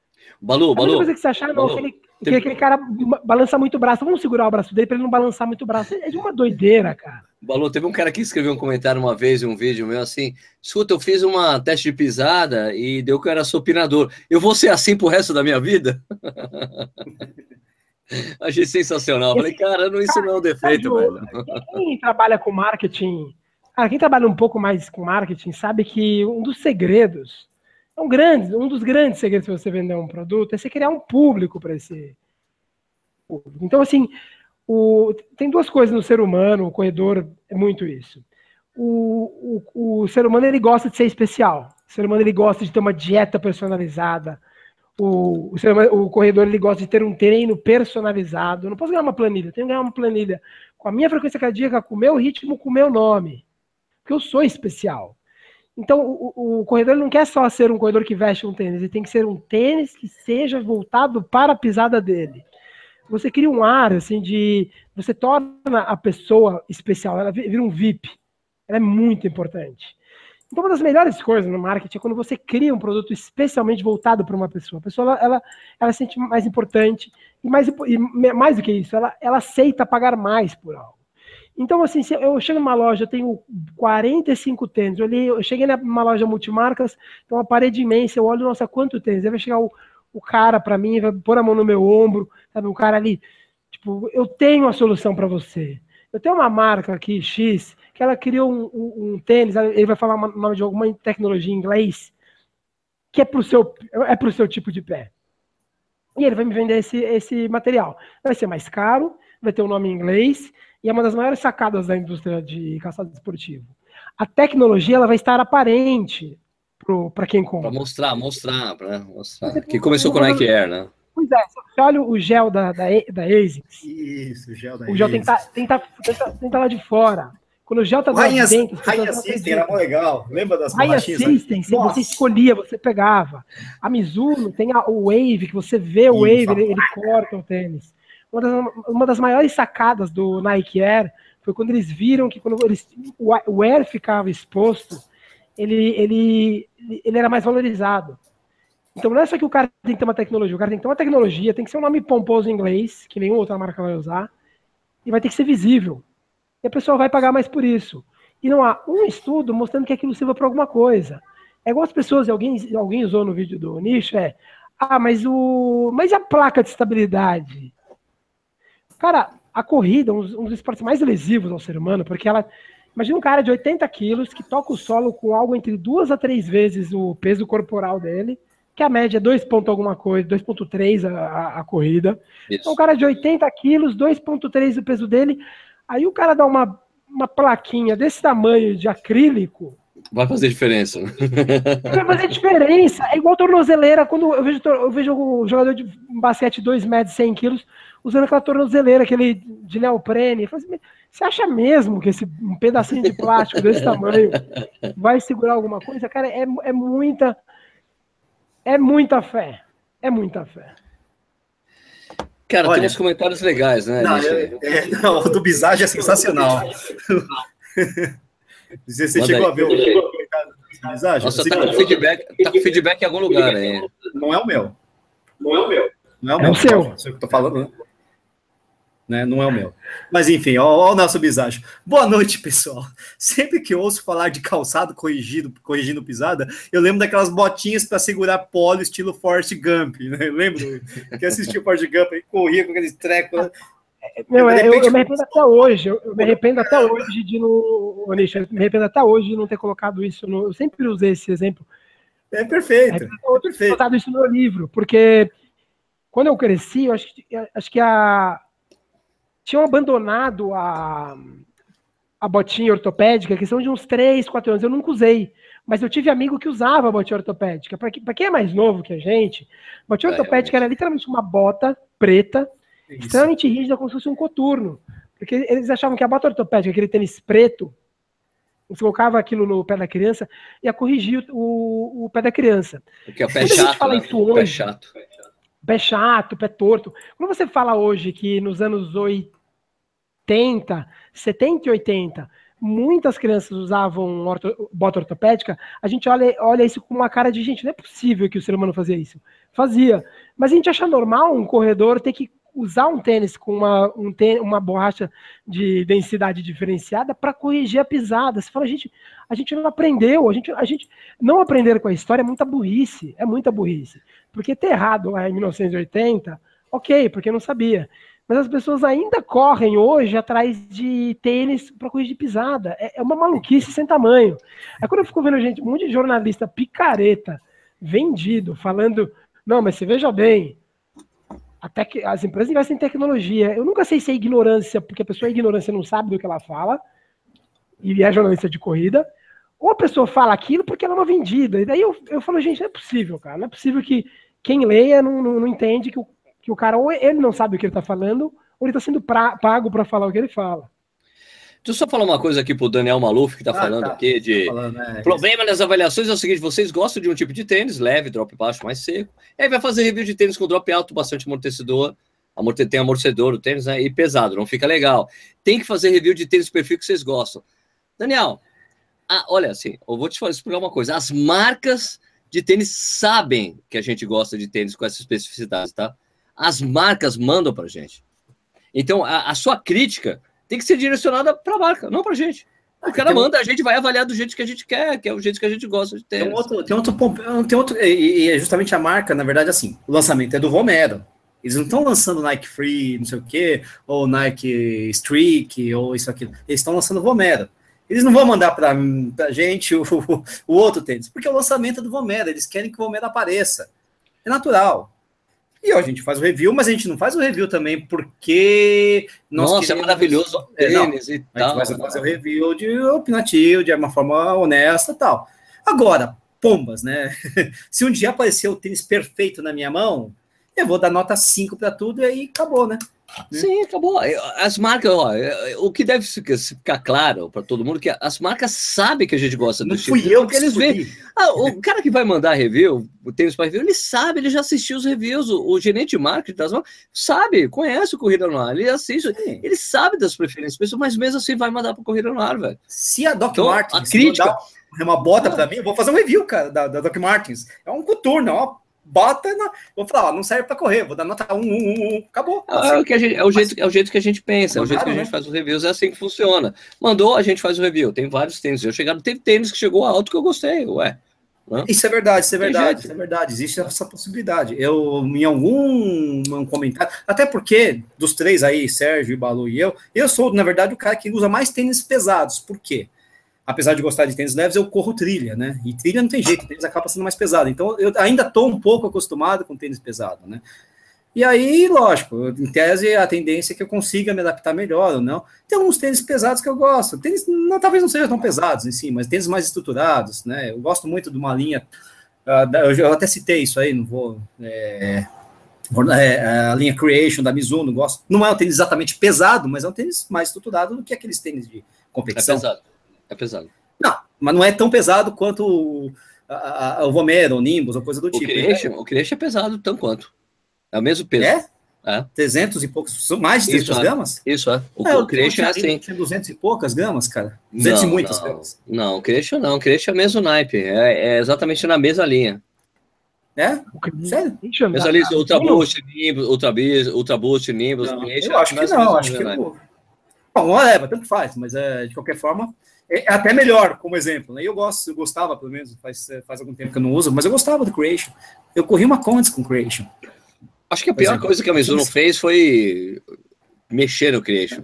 Balu, Balu. coisa que você achar, não, aquele, que aquele cara balança muito o braço. Vamos segurar o braço dele para ele não balançar muito o braço. É de uma doideira, cara. Balu, teve um cara que escreveu um comentário uma vez em um vídeo meu assim: escuta, eu fiz uma teste de pisada e deu que eu era supinador. Eu vou ser assim pro resto da minha vida? Achei sensacional. Falei, cara, não, isso não é um defeito, velho. Quem trabalha com marketing, cara, quem trabalha um pouco mais com marketing sabe que um dos segredos, um, grande, um dos grandes segredos se você vender um produto é você criar um público para esse público. Então, assim, o, tem duas coisas no ser humano, o corredor é muito isso. O, o, o ser humano ele gosta de ser especial. O ser humano ele gosta de ter uma dieta personalizada o, o, o, corredor ele gosta de ter um treino personalizado. Eu não posso ganhar uma planilha, eu tenho que ganhar uma planilha com a minha frequência cardíaca, com o meu ritmo, com o meu nome. Porque eu sou especial. Então, o, o corredor não quer só ser um corredor que veste um tênis, ele tem que ser um tênis que seja voltado para a pisada dele. Você cria um ar assim de. Você torna a pessoa especial, ela vira um VIP. Ela é muito importante. Então, uma das melhores coisas no marketing é quando você cria um produto especialmente voltado para uma pessoa. A pessoa ela, ela, ela se sente mais importante e mais, e mais do que isso, ela, ela aceita pagar mais por algo. Então, assim, eu chego numa loja, eu tenho 45 tênis. Eu, li, eu cheguei numa loja multimarcas, tem uma parede imensa, eu olho, nossa, quanto tênis? Aí vai chegar o, o cara para mim, vai pôr a mão no meu ombro, sabe? O cara ali, tipo, eu tenho a solução para você. Eu tenho uma marca aqui, X, que ela criou um, um, um tênis, ele vai falar o nome de alguma tecnologia em inglês, que é para o seu, é pro seu tipo de pé. E ele vai me vender esse, esse material. Vai ser mais caro, vai ter um nome em inglês, e é uma das maiores sacadas da indústria de calçado esportivo. A tecnologia ela vai estar aparente para quem compra. Para mostrar, mostrar, para mostrar. Que começou com o Nike Air, né? Pois é, você olha o gel da, da, da ASICS. Isso, o gel da O gel tem que estar tá, tá, tá, lá de fora. Quando o gel tá Rainha, dentro... Rainha System era legal. Lembra das Rainha System, você escolhia, você pegava. A Mizuno tem a, o Wave, que você vê o Wave, ele, ele corta o tênis. Uma das, uma das maiores sacadas do Nike Air foi quando eles viram que quando eles, o Air ficava exposto, ele, ele, ele era mais valorizado. Então não é só que o cara tem que ter uma tecnologia, o cara tem que ter uma tecnologia, tem que ser um nome pomposo em inglês, que nenhuma outra marca vai usar, e vai ter que ser visível e a pessoa vai pagar mais por isso. E não há um estudo mostrando que aquilo sirva para alguma coisa. É igual as pessoas, alguém, alguém usou no vídeo do nicho, é, ah, mas o. Mas e a placa de estabilidade? Cara, a corrida, um, um dos esportes mais lesivos ao ser humano, porque ela. Imagina um cara de 80 quilos que toca o solo com algo entre duas a três vezes o peso corporal dele, que a média é 2 ponto alguma coisa, 2.3 a, a, a, corrida. Isso. Então, um cara de 80 quilos, 2.3 o peso dele, Aí o cara dá uma, uma plaquinha desse tamanho de acrílico. Vai fazer diferença. Vai fazer diferença. É igual tornozeleira. Quando eu vejo, eu vejo o jogador de basquete 2 metros, 100 quilos, usando aquela tornozeleira, aquele de neoprene. Assim, você acha mesmo que esse um pedacinho de plástico desse tamanho vai segurar alguma coisa? Cara, é, é muita. É muita fé. É muita fé. Cara, Olha, tem uns comentários legais, né? Não, é, é, não o do Bizage é sensacional. Você, você chegou aí. a ver o comentário do Bizage? Nossa, tá com, feedback, tá com feedback em algum lugar aí. Não é o meu. Não é o meu. Não é o meu. É o seu. Sei o que eu tô falando, né? Né? Não é o meu. Mas enfim, ó, ó o nosso bisacho. Boa noite, pessoal. Sempre que ouço falar de calçado corrigido, corrigindo pisada, eu lembro daquelas botinhas para segurar polo estilo Forrest Gump, né? lembro que assistiu Forrest Gump e corria com aqueles trecos. Né? Meu, repente, eu, eu, me arrependo até hoje. Eu, eu me arrependo até hoje de não. Eu me arrependo até hoje de não ter colocado isso. No, eu sempre usei esse exemplo. É perfeito. É perfeito. colocado isso no livro, porque quando eu cresci, eu acho, acho que a, tinham abandonado a, a botinha ortopédica, que são de uns 3, 4 anos. Eu nunca usei, mas eu tive amigo que usava a botinha ortopédica. Para quem é mais novo que a gente, botinha é, ortopédica era literalmente uma bota preta, Isso. extremamente rígida, como se fosse um coturno. Porque eles achavam que a bota ortopédica, aquele tênis preto, você colocava aquilo no pé da criança, ia corrigir o, o pé da criança. Porque é o pé chato, fala né? isso hoje, pé chato. Pé chato, pé torto. Quando você fala hoje que nos anos 80, 80, 70 e 80, muitas crianças usavam orto, bota ortopédica, a gente olha, olha isso com uma cara de gente, não é possível que o ser humano fazia isso. Fazia. Mas a gente acha normal um corredor ter que usar um tênis com uma, um tênis, uma borracha de densidade diferenciada para corrigir a pisada. Você fala, a gente, a gente não aprendeu, a gente, a gente não aprender com a história é muita burrice, é muita burrice. Porque ter errado lá em 1980, ok, porque não sabia mas as pessoas ainda correm hoje atrás de tênis para corrigir pisada. É, é, uma maluquice sem tamanho. É quando eu fico vendo gente, um monte de jornalista picareta vendido, falando, não, mas você veja bem, até que as empresas investem em tecnologia. Eu nunca sei se é ignorância, porque a pessoa é ignorância não sabe do que ela fala, e é jornalista de corrida, ou a pessoa fala aquilo porque ela é uma vendida. E daí eu, eu falo, gente, não é possível, cara. Não é possível que quem leia não, não, não entende que o que o cara ou ele não sabe o que ele está falando, ou ele está sendo pra, pago para falar o que ele fala. Deixa eu só falar uma coisa aqui para o Daniel Maluf, que está ah, falando tá. aqui de falando, é, problema das avaliações é o seguinte: vocês gostam de um tipo de tênis leve, drop baixo, mais seco. E aí vai fazer review de tênis com drop alto, bastante amortecedor. Amorte, tem amortecedor o tênis né, e pesado, não fica legal. Tem que fazer review de tênis perfil que vocês gostam. Daniel, ah, olha assim, eu vou te explicar uma coisa. As marcas de tênis sabem que a gente gosta de tênis com essas especificidades, tá? as marcas mandam para gente. Então, a, a, sua crítica tem que ser direcionada para a marca, não para a gente. O cara manda, a gente vai avaliar do jeito que a gente quer, que é o jeito que a gente gosta de ter. Tem outro, tem outro, tem outro e, e é justamente a marca, na verdade, assim, o lançamento é do Romero. Eles não estão lançando Nike Free, não sei o quê, ou Nike Streak, ou isso aqui. Eles estão lançando Romero. Eles não vão mandar para a gente o, o, outro tênis, porque é o lançamento é do Vomero, eles querem que o Vomero apareça. É natural. E ó, a gente faz o review, mas a gente não faz o review também porque. Nós Nossa, é queremos... é maravilhoso é, tênis e tal. A gente vai fazer o review de opinativo, de uma forma honesta e tal. Agora, pombas, né? Se um dia aparecer o tênis perfeito na minha mão, eu vou dar nota 5 para tudo e aí acabou, né? Né? Sim, acabou. As marcas, ó, o que deve ficar claro para todo mundo é que as marcas sabem que a gente gosta do Não fui eu que eles veem. Ah, o cara que vai mandar review, o tênis para review, ele sabe, ele já assistiu os reviews. O, o gerente de marketing das marcas sabe, conhece o Corrida no Ar, ele assiste, Sim. ele sabe das preferências, mas mesmo assim vai mandar para Corrida no Ar, velho. Se a Doc então, Martins a crítica uma bota para mim, eu vou fazer um review, cara, da, da Doc Martins. É um coturno, uma bota na. Vou falar, ó, não serve para correr, vou dar nota 1, 1, 1, 1, acabou. É, o que a gente, é, o jeito, é o jeito que a gente pensa, é o jeito que a gente né? faz os reviews, é assim que funciona. Mandou, a gente faz o review. Tem vários tênis. Eu chegaram, teve tênis que chegou alto que eu gostei, ué. Né? Isso é verdade, isso é verdade, isso é verdade. Existe essa possibilidade. Eu, em algum um comentário, até porque dos três aí, Sérgio, Balu e eu, eu sou, na verdade, o cara que usa mais tênis pesados. Por quê? Apesar de gostar de tênis leves, eu corro trilha, né? E trilha não tem jeito, tênis acaba sendo mais pesado. Então, eu ainda estou um pouco acostumado com tênis pesado, né? E aí, lógico, em tese, a tendência é que eu consiga me adaptar melhor ou não. Tem alguns tênis pesados que eu gosto. Tênis não, talvez não sejam tão pesados em si, mas tênis mais estruturados, né? Eu gosto muito de uma linha. Uh, eu até citei isso aí, não vou. É, é, a linha Creation da Mizuno, gosto. Não é um tênis exatamente pesado, mas é um tênis mais estruturado do que aqueles tênis de competição. É pesado. É pesado. Não, mas não é tão pesado quanto o, a, a, o Vomero, o Nimbus, ou coisa do o tipo. Creation, né? O Creation é pesado tão quanto. É o mesmo peso. É? É. 300 e poucos, são mais de 300 isso, gramas? É. Isso, é. O, é, o Creation é assim. Tinha 200 e poucas gramas, cara. 200 não, e muitas não, gramas. Não, o Creation não. O Creation é o mesmo naipe. É, é exatamente na mesma linha. É? Sério? Mesma linha, Ultra Boost, Nimbus, Ultra, Ultra Boost, Nimbus. Não, eu acho que não, acho que não. Bom, é, tanto faz, mas é, de qualquer forma, é, é até melhor, como exemplo. Né? Eu gosto, eu gostava, pelo menos, faz, faz algum tempo que eu não uso, mas eu gostava do Creation. Eu corri uma Contes com Creation. Acho que a pior coisa que a Mizuno fez foi mexer no Creation.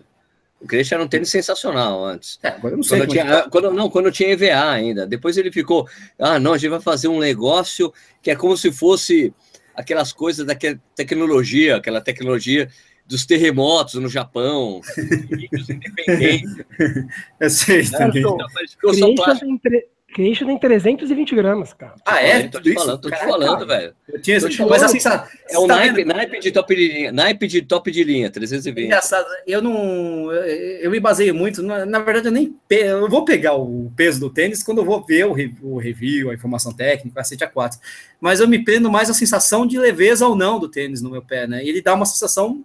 O Creation era um tênis sensacional antes. É, agora eu não sei. Quando, tinha, tá. quando, não, quando tinha EVA ainda. Depois ele ficou, ah, não, a gente vai fazer um negócio que é como se fosse aquelas coisas da tecnologia, aquela tecnologia dos terremotos no Japão, ricos independentes. Eu sei, também. Creation tem 320 gramas, cara. Ah, é? Tô te falando, tô te falando, velho. Eu tinha esse, mas assim, sabe, é o tá naipe, naipe, de top de linha, naipe de top de linha, 320. Engraçado, eu não, eu me baseio muito, na, verdade eu nem, eu vou pegar o peso do tênis quando eu vou ver o, o review, a informação técnica, a 7 a 4, mas eu me prendo mais a sensação de leveza ou não do tênis no meu pé, né? E ele dá uma sensação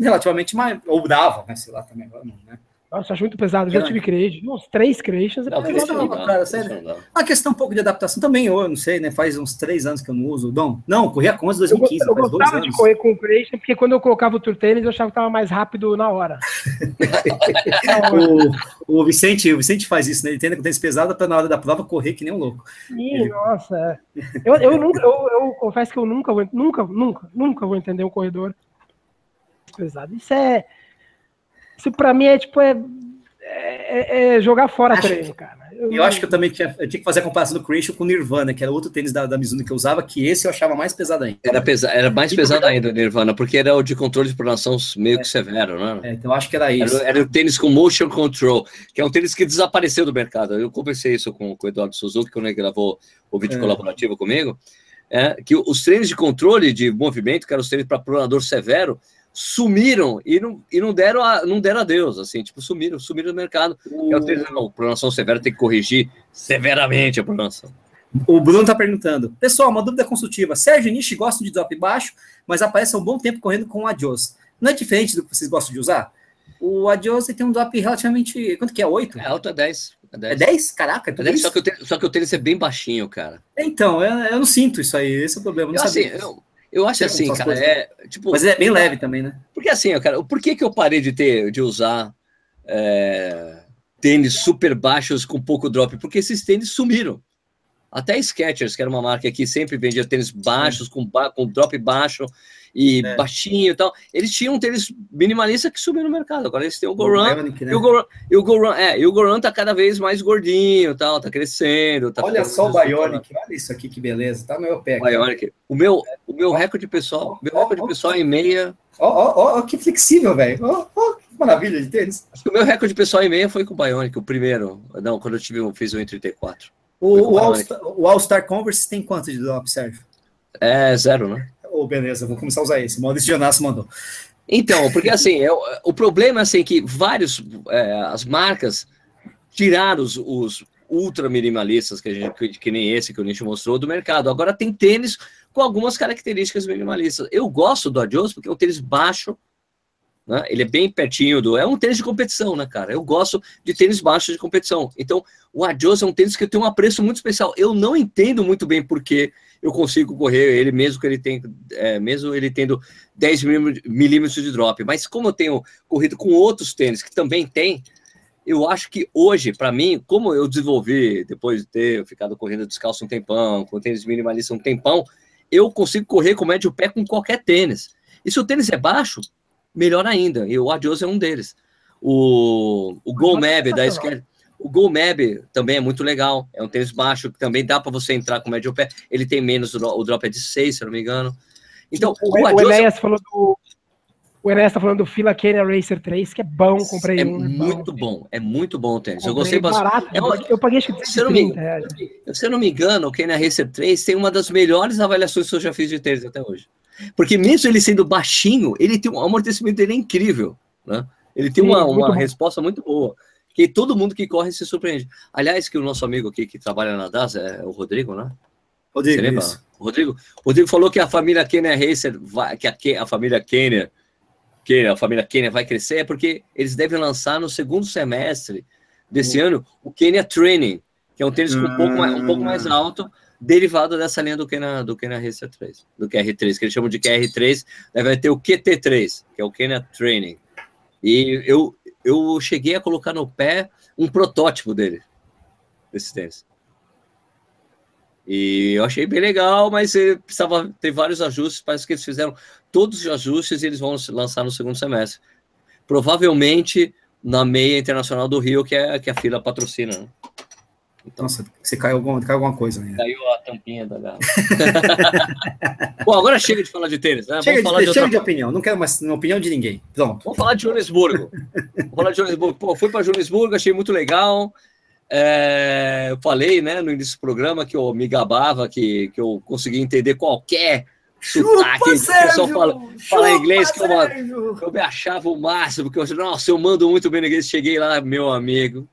relativamente mais, ou dava, né? Sei lá também agora não, né? Nossa, acho muito pesado. Já tive creation, uns três creations. É não, não, cara, sério. A questão um pouco de adaptação também, eu não sei, né? Faz uns três anos que eu não uso. Não, não corria com 2015. Eu, eu gostava de correr com creation, porque quando eu colocava o tênis, eu achava que estava mais rápido na hora. o, o, Vicente, o Vicente faz isso, né? Ele tenta com tênis pesado para na hora da prova correr que nem um louco. Sim, Ele... nossa. É. Eu, eu, nunca, eu, eu confesso que eu nunca vou, nunca, nunca, nunca vou entender um corredor pesado. Isso é. Isso pra mim é tipo. É, é, é jogar fora acho, treino, cara. Eu, eu, acho que eu também tinha, eu tinha que fazer a comparação do Creation com o Nirvana, que era outro tênis da, da Mizuno que eu usava, que esse eu achava mais pesado ainda. Era, pesa, era mais e pesado ainda o Nirvana, porque era o de controle de pronação meio é, que severo, né? É, então eu acho que era isso. Era, era, o tênis com motion control, que é um tênis que desapareceu do mercado. Eu conversei isso com, com o Eduardo Suzuki, quando ele gravou o vídeo é. colaborativo comigo, é, que os treinos de controle de movimento, que eram os treinos para pronador severo, sumiram e não, e não deram a, não deram adeus, assim, tipo, sumiram, sumiram do mercado. Uh. Eu tenho, não, pronação severa tem que corrigir severamente a pronação. O Bruno está perguntando, pessoal, uma dúvida consultiva. Sérgio e Nishi gostam de drop baixo, mas aparece há um bom tempo correndo com o Adios. Não é diferente do que vocês gostam de usar? O Adios tem um drop relativamente. Quanto que é? 8? É alto, é 10. É 10? É 10? Caraca, é 10, só, que o tênis, só que o tênis é bem baixinho, cara. Então, eu, eu, não sinto isso aí, esse é o problema. Não eu, assim, eu, Eu acho assim, cara, é, tipo, Mas é bem leve também, né? Porque assim, cara, por que, que eu parei de ter, de usar é, tênis super baixos com pouco drop? Porque esses tênis sumiram. Até Skechers, que era uma marca que sempre vendia tênis baixos, com, com drop baixo, e é. baixinho e tal. Eles tinham um tênis minimalista que subiu no mercado. Agora eles têm o Goran. Né? E o Goran, e o Goran, é, e o Goran tá cada vez mais gordinho, tal, tá crescendo. Tá olha só o Bionic, olha isso aqui que beleza, tá no meu pé. Bionic. O meu, o meu recorde pessoal, meu recorde pessoal em meia. Ó, ó, ó, que flexível, velho. Ó, ó, que maravilha de tênis. Acho que o meu recorde pessoal em meia foi com o Bionic, o primeiro. Não, quando eu tive, fiz o 1,34. O, o All-Star All Converse tem quanto de drop, Sérgio? É zero, né? Beleza, vou começar a usar esse. Maurício Jonas mandou. Então, porque assim, é, o problema é assim, que vários, é, as marcas tiraram os, os ultra minimalistas, que, gente, que, que, nem esse que o Nietzsche mostrou, do mercado. Agora tem tênis com algumas características minimalistas. Eu gosto do Adios porque é um tênis baixo, né? ele é bem pertinho do... É um tênis de competição, né, cara? Eu gosto de tênis baixos de competição. Então, o Adios é um tênis que tem um apreço muito especial. Eu não entendo muito bem por que eu consigo correr ele mesmo que ele tem, é, mesmo ele tendo 10 milímetros de drop. Mas como eu tenho corrido com outros tênis que também tem, eu acho que hoje, para mim, como eu desenvolvi depois de ter ficado correndo descalço um tempão, com tênis minimalista um tempão, eu consigo correr com médio pé com qualquer tênis. E se o tênis é baixo, melhor ainda. E o Adios é um deles. O, o Go Mab da esquerda. O Go Mab também é muito legal. É um tênis baixo que também dá para você entrar com médio pé. Ele tem menos, o drop é de 6, se eu não me engano. Então, o, o, o Enéas falou do. O Enéas tá falando do Fila Kenya Racer 3, que é bom, comprei é um. É muito bom, é muito bom o tênis. eu gostei bastante. É uma... Eu paguei acho que se, não me, se eu não me engano, o Kenya Racer 3 tem uma das melhores avaliações que eu já fiz de tênis até hoje. Porque mesmo ele sendo baixinho, ele tem um amortecimento dele é incrível, né? Ele tem Sim, uma, uma resposta muito boa que todo mundo que corre se surpreende. Aliás, que o nosso amigo aqui que trabalha na DAS é o Rodrigo, né? Rodrigo, lembra? Rodrigo, Rodrigo falou que a família Kenner Racer, vai, que a, a família Kenner, que a família Kenner vai crescer, é porque eles devem lançar no segundo semestre desse uhum. ano o Kenya Training, que é um tênis um, pouco mais, um pouco mais ah. alto, derivado dessa linha do Kenya, do Kenya Racer 3, do QR3, que eles chamam de QR3, vai ter o QT3, que é o Kenya Training. E eu, eu cheguei a colocar no pé um protótipo dele, desse tênis. E eu achei bem legal, mas precisava ter vários ajustes. Parece que eles fizeram todos os ajustes e eles vão lançar no segundo semestre. Provavelmente na meia internacional do Rio, que é que a fila patrocina. Né? Então, Nossa, você caiu alguma, caiu alguma coisa. Né? Caiu a tampinha da garrafa. Bom, agora chega de falar de tênis, né? Chega, Vamos falar de, de, de opinião, não quero mais opinião de ninguém. Pronto. Vamos falar de Joanesburgo. Vamos falar de Joanesburgo. Pô, fui para Joanesburgo, achei muito legal. É, eu falei, né, no início do programa que eu me gabava, que, que eu consegui entender qualquer sotaque. o pessoal fala, fala inglês, que eu, eu me achava o máximo, porque eu nossa, eu mando muito bem inglês. Cheguei lá, meu amigo.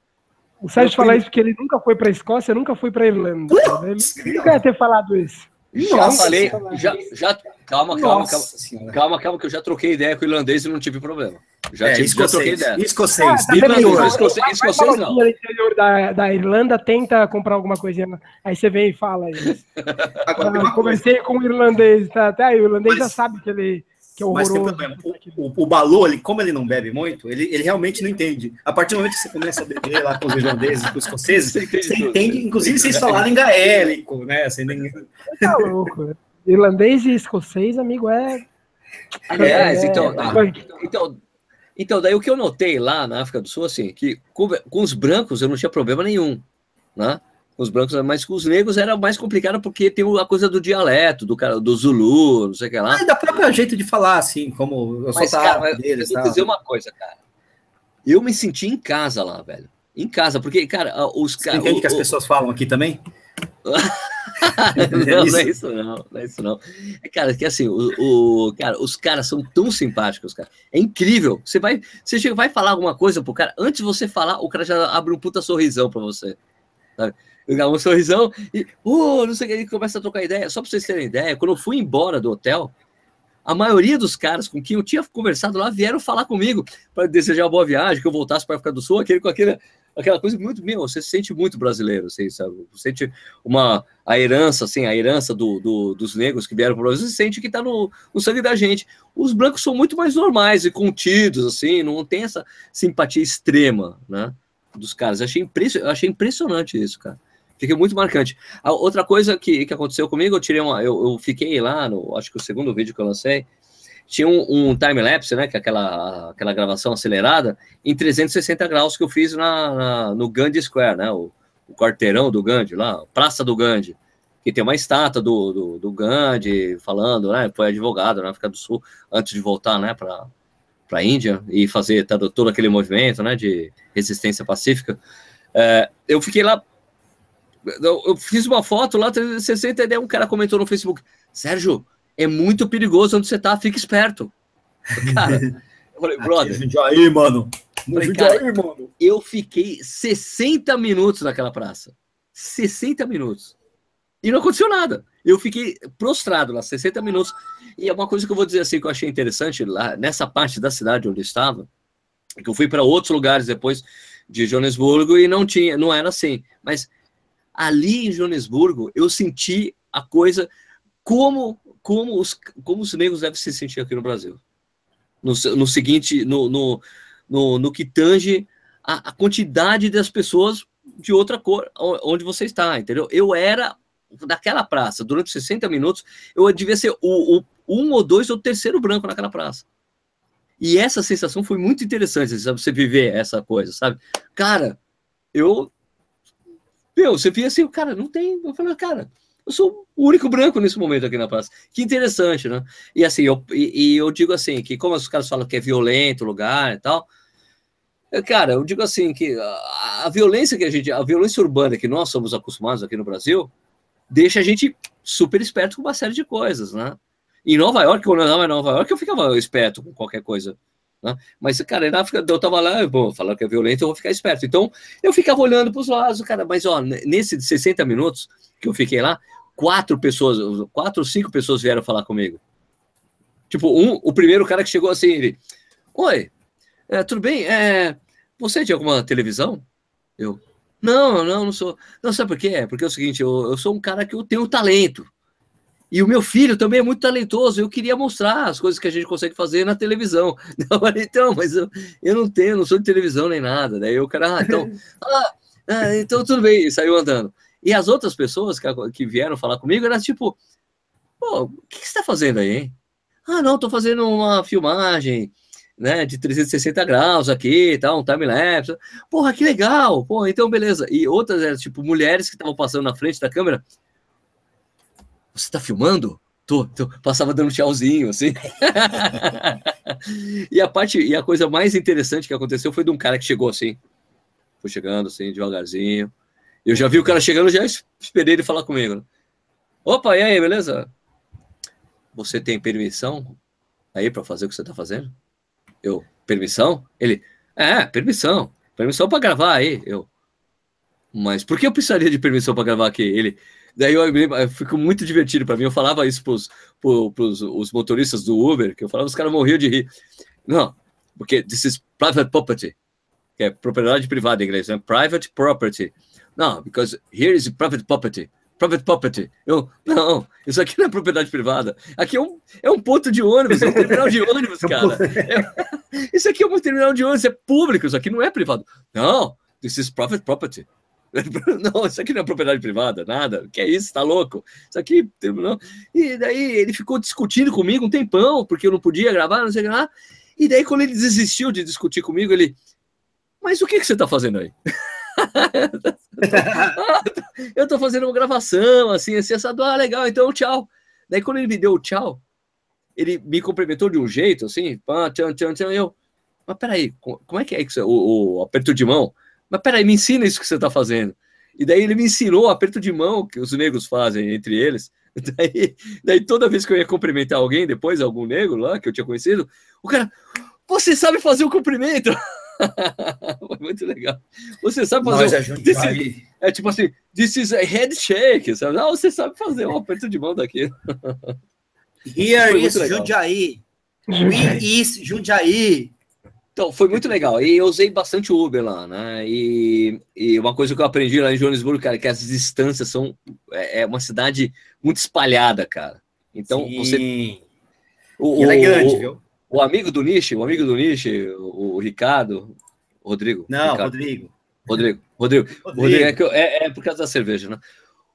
O Sérgio fala isso porque ele nunca foi para a Escócia, nunca foi para a Irlanda. Ele nunca ia ter falado isso. Já Nossa, falei, já, já, calma, calma, calma, calma, calma, que eu já troquei ideia com o irlandês e não tive problema. Já, é, tive, escocês, já troquei ideia. Escocês, ah, tá irlandês, escocês, escocês não. No interior da, da Irlanda, tenta comprar alguma coisinha, aí você vem e fala aí. Agora, ah, conversei com o irlandês, tá, até aí o irlandês Mas... já sabe que ele que é Mas tem problema. O, o, o Balô, ele, como ele não bebe muito, ele, ele realmente não entende. A partir do momento que você começa a beber lá com os irlandeses, com os escoceses, você entende, você entende inclusive vocês falaram em gaélico, né? Você nem... Tá louco. Irlandês e escocês, amigo, é. Aliás, é, então, é... então, então, daí o que eu notei lá na África do Sul, assim, que com, com os brancos eu não tinha problema nenhum, né? Os brancos, mas com os negros era mais complicado porque tem a coisa do dialeto, do cara, do Zulu, não sei o que lá. Ah, da própria jeito de falar, assim, como eu mas, cara, deles. Eu vou dizer uma coisa, cara. Eu me senti em casa lá, velho. Em casa, porque, cara, os caras. Entende o, que as pessoas falam aqui também? não, não é isso não, não é isso não. É, cara, que assim, o, o, cara, os caras são tão simpáticos, cara. É incrível. Você vai, você chega, vai falar alguma coisa pro cara, antes de você falar, o cara já abre um puta sorrisão para você. Sabe? Dá um sorrisão e, uh, não sei o que, ele começa a trocar ideia. Só para vocês terem ideia, quando eu fui embora do hotel, a maioria dos caras com quem eu tinha conversado lá vieram falar comigo para desejar boa viagem, que eu voltasse para a África do Sul, aquele com aquele, aquela coisa muito, meu, você se sente muito brasileiro, assim, sabe? Você sente uma, a herança, assim, a herança do, do dos negros que vieram para o Brasil, você sente que está no, no sangue da gente. Os brancos são muito mais normais e contidos, assim, não tem essa simpatia extrema, né, dos caras. Eu achei, impression, achei impressionante isso, cara. Fiquei muito marcante. A outra coisa que, que aconteceu comigo, eu tirei uma, eu, eu fiquei lá no, acho que o segundo vídeo que eu lancei, tinha um, um time-lapse, né, que é aquela, aquela gravação acelerada, em 360 graus que eu fiz na, na no Gandhi Square, né, o, o, quarteirão do Gandhi, lá, Praça do Gandhi, que tem uma estátua do, do, do Gandhi falando, né, foi advogado na África do Sul, antes de voltar, né, para para a Índia e fazer todo, todo aquele movimento, né, de resistência pacífica. É, eu fiquei lá, eu, fiz uma foto lá, 360, e daí um cara comentou no Facebook, Sérgio, é muito perigoso onde você tá, fica esperto. Cara, eu falei, brother. Aí, mano. Falei, cara, aí, mano. Eu fiquei 60 minutos naquela praça. 60 minutos. E não aconteceu nada. Eu fiquei prostrado lá, 60 minutos. E é uma coisa que eu vou dizer assim que eu achei interessante lá nessa parte da cidade onde eu estava, que eu fui para outros lugares depois de Joanesburgo e não tinha, não era assim. Mas ali em Joanesburgo eu senti a coisa como como os, como os negros devem se sentir aqui no Brasil. No, no seguinte, no, no, no, no, que tange a, a, quantidade das pessoas de outra cor onde você está, entendeu? Eu era daquela praça, durante 60 minutos, eu devia ser o, o um ou dois ou terceiro branco naquela praça. E essa sensação foi muito interessante, sabe? Você viver essa coisa, sabe? Cara, eu. Meu, você via assim, cara, não tem. Eu falei, cara, eu sou o único branco nesse momento aqui na praça. Que interessante, né? E assim, eu, e, e eu digo assim, que como os caras falam que é violento o lugar e tal, cara, eu digo assim, que a, a, violência que a gente, a violência urbana que nós somos acostumados aqui no Brasil, deixa a gente super esperto com uma série de coisas, né? Em Nova York, quando eu andava em Nova York, eu ficava esperto com qualquer coisa. Né? Mas, cara, na África, eu tava lá, bom, falando que é violento, eu vou ficar esperto. Então, eu ficava olhando para os lados, cara, mas, ó, nesses 60 minutos que eu fiquei lá, quatro pessoas, quatro ou cinco pessoas vieram falar comigo. Tipo, um, o primeiro cara que chegou assim, ele, oi, é, tudo bem? É, você é de alguma televisão? Eu, não, não, não sou. Não, sabe por quê? Porque é o seguinte, eu, eu sou um cara que eu tenho talento. E o meu filho também é muito talentoso. Eu queria mostrar as coisas que a gente consegue fazer na televisão. Eu falei, então, mas eu, eu não tenho, não sou de televisão nem nada. Daí o cara, ah, então, ah, então tudo bem, e saiu andando. E as outras pessoas que, que vieram falar comigo eram tipo, pô, o que, que você está fazendo aí, hein? Ah, não, estou fazendo uma filmagem, né, de 360 graus aqui, tal, um time-lapse. Porra, que legal! Pô, então beleza. E outras eram, tipo, mulheres que estavam passando na frente da câmera. Você está filmando? Tô, tô, passava dando tchauzinho, assim. e a parte, e a coisa mais interessante que aconteceu foi de um cara que chegou assim, foi chegando assim, devagarzinho, eu já vi o cara chegando, já esperei ele falar comigo. Né? Opa, e aí, beleza? Você tem permissão aí para fazer o que você está fazendo? Eu, permissão? Ele, é, permissão. Permissão para gravar aí. Eu, mas por que eu precisaria de permissão para gravar aqui? Ele, daí eu, eu fico muito divertido para mim. Eu falava isso para os os motoristas do Uber, que eu falava, os caras morriam de rir. Não, porque this is private property, que é propriedade privada em inglês, né? Private property. Não, because here is private property. Private property. Eu, não, isso aqui não é propriedade privada. Aqui é um, é um ponto de ônibus, é um terminal de ônibus, cara. É, isso aqui é um terminal de ônibus, é público, isso aqui não é privado. Não, this is private property. Não, isso aqui não é propriedade privada, nada. Que é isso, tá louco? Isso aqui, não. E daí ele ficou discutindo comigo um tempão, porque eu não podia gravar, não sei o que lá. E daí, quando ele desistiu de discutir comigo, ele. Mas o que, que você tá fazendo aí? eu tô fazendo uma gravação, assim, assim, assado, ah, legal, então tchau. Daí quando ele me deu o tchau, ele me cumprimentou de um jeito, assim, pá, tchan, tchan, tchan, eu, mas peraí, como é que é isso, o, o aperto de mão? Mas peraí, me ensina isso que você tá fazendo. E daí ele me ensinou o aperto de mão que os negros fazem entre eles. Daí, daí toda vez que eu ia cumprimentar alguém, depois algum negro lá que eu tinha conhecido, o cara, você sabe fazer o cumprimento? Foi muito legal. Você sabe fazer. Nós, um, desse, é tipo assim, this is a headshake. Sabe? Ah, você sabe fazer um aperto de mão daqui. Here is Jundiaí. We is Jundiaí. Então, foi muito legal. E eu usei bastante Uber lá, né? E, e uma coisa que eu aprendi lá em Joanesburgo, cara, é que as distâncias são. É, é uma cidade muito espalhada, cara. Então, Sim. você. O, ela é grande, o, viu? O amigo do Niche, o amigo do Niche, o, o Ricardo, Rodrigo. Não, Ricardo. Rodrigo. Rodrigo. Rodrigo. Rodrigo. Rodrigo é, eu, é, é, por causa da cerveja, né?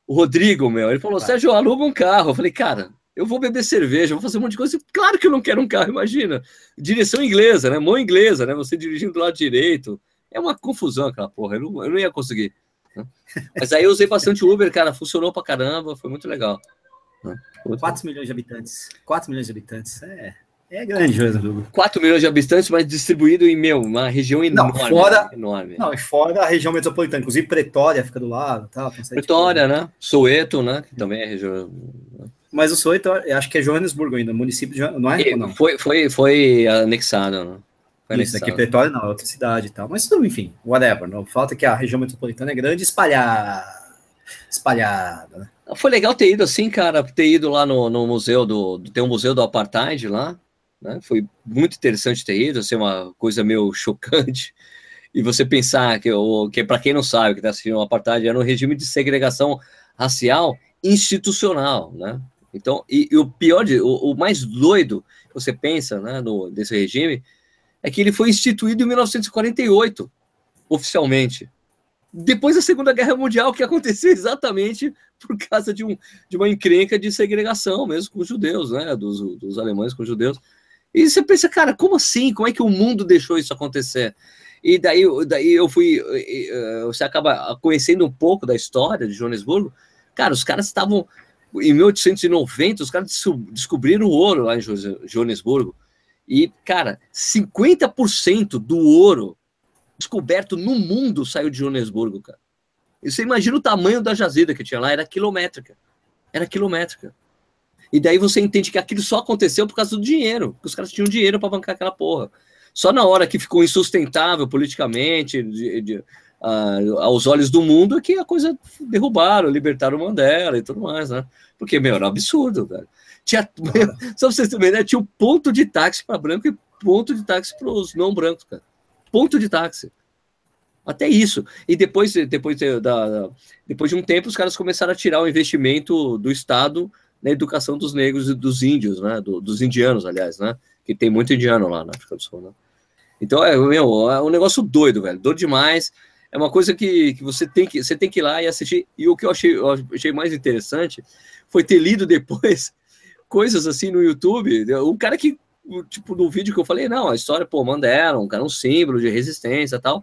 O Rodrigo, meu, ele falou: Sérgio, aluga um carro. Eu falei, cara, eu vou beber cerveja, vou fazer um monte de coisa. Claro que eu não quero um carro, imagina. Direção inglesa, né? Mão inglesa, né? Você dirigindo do lado direito. É uma confusão aquela porra. Eu não, eu não ia conseguir. Né? Mas aí eu usei bastante Uber, cara. Funcionou pra caramba, foi muito legal. Né? 4 milhões de habitantes. 4 milhões de habitantes. É. É grande, João 4 milhões de habitantes, mas distribuído em meu, uma região enorme. Não, fora, enorme. Não, e fora a região metropolitana, inclusive Pretória fica do lado. Tal, Pretória, né? Soweto, né? Que também é região. Mas o Soweto, acho que é Joanesburgo ainda, município de não é? Não? Foi, foi, foi anexado, né? Foi Isso, daqui Pretória não, é outra cidade e tal. Mas enfim, whatever. Não falta que a região metropolitana é grande espalhar, espalhada, né? Foi legal ter ido assim, cara, ter ido lá no, no museu do. Tem um museu do Apartheid lá. Né? Foi muito interessante ter ido, assim, uma coisa meio chocante. E você pensar que, que para quem não sabe, que está assistindo o Apartheid, era um regime de segregação racial institucional, né? Então, e, e o pior, de, o, o, mais doido que você pensa né, no, desse regime é que ele foi instituído em 1948, oficialmente. Depois da Segunda Guerra Mundial, que aconteceu exatamente por causa de, um, de uma encrenca de segregação, mesmo com os judeus, né? Dos, dos alemães com os judeus. E você pensa, cara, como assim? Como é que o mundo deixou isso acontecer? E daí, daí eu fui. Você acaba conhecendo um pouco da história de Joanesburgo. Cara, os caras estavam em 1890, os caras descobriram o ouro lá em Joanesburgo. E, cara, 50% do ouro descoberto no mundo saiu de Joanesburgo, cara. E você imagina o tamanho da jazida que tinha lá, era quilométrica. Era quilométrica. E daí você entende que aquilo só aconteceu por causa do dinheiro, que os caras tinham dinheiro para bancar aquela porra. Só na hora que ficou insustentável politicamente, de, de, uh, aos olhos do mundo, é que a coisa derrubaram, libertaram o Mandela e tudo mais, né? Porque, meu, era um absurdo, velho. Tinha, meu, só pra vocês terem né? Tinha um ponto de táxi para branco e ponto de táxi para os não brancos, cara. Ponto de táxi. Até isso. E depois, depois, da, depois de um tempo, os caras começaram a tirar o investimento do Estado na educação dos negros e dos índios, né? Do, dos indianos, aliás, né? Que tem muito indiano lá na África do Sul, né? Então, é, meu, é um negócio doido, velho. Doido demais é uma coisa que, que você tem que você tem que ir lá e assistir. E o que eu achei, eu achei mais interessante foi ter lido depois coisas assim no YouTube. Um cara que, tipo, no vídeo que eu falei, não, a história, pô, Mandela, um cara, um símbolo de resistência e tal.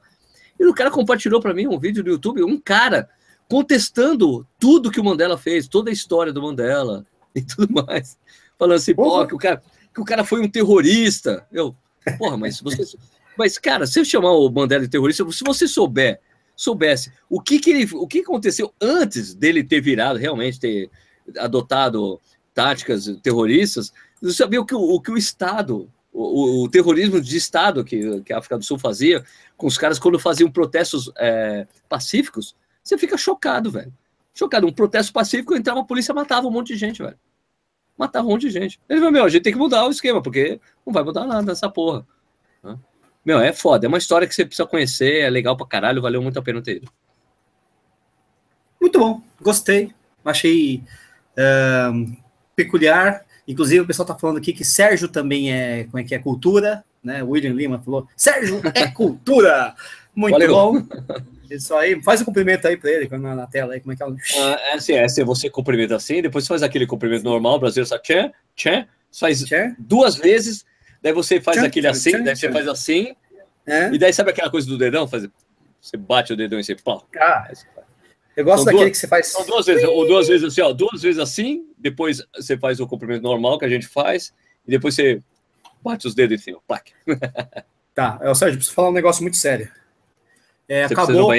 E o cara compartilhou para mim um vídeo do YouTube, um cara contestando tudo que o Mandela fez, toda a história do Mandela e tudo mais. Falando assim, pô, que o cara, que o cara foi um terrorista. Eu, porra, mas você mas, cara, se eu chamar o Mandela de terrorista, se você souber, soubesse o que, que ele, o que aconteceu antes dele ter virado, realmente ter adotado táticas terroristas, você sabia o que o, que o Estado, o, o, terrorismo de Estado que, que a África do Sul fazia, com os caras quando faziam protestos é, pacíficos, você fica chocado, velho. Chocado. Um protesto pacífico, entrava a polícia matava um monte de gente, velho. Matava um monte de gente. Ele falou, meu, a gente tem que mudar o esquema, porque não vai mudar nada nessa porra. Meu, é foda. É uma história que você precisa conhecer, é legal pra caralho, valeu muito a pena ter ido. Muito bom, gostei. Achei uh, peculiar. Inclusive, o pessoal tá falando aqui que Sérgio também é, como é que é, cultura, né? William Lima falou, Sérgio é cultura! Muito valeu. bom. Isso aí, faz um cumprimento aí para ele na, na, tela aí, como é que é? Ah, é assim, é assim, você cumprimenta assim, depois você faz aquele cumprimento normal, o brasileiro sabe, tchê, tchê, faz tchê. duas vezes, Daí você faz tchan, aquele assim, tchan, daí você faz assim. É. E daí sabe aquela coisa do dedão? Faz, você bate o dedão e você pá. Ah, eu gosto daquele duas, que você faz. São duas vezes, ou duas vezes assim, ó, duas vezes assim, depois você faz o comprimento normal que a gente faz, e depois você bate os dedos em cima. Plaque. Tá, é, o Sérgio, preciso falar um negócio muito sério. É, acabou.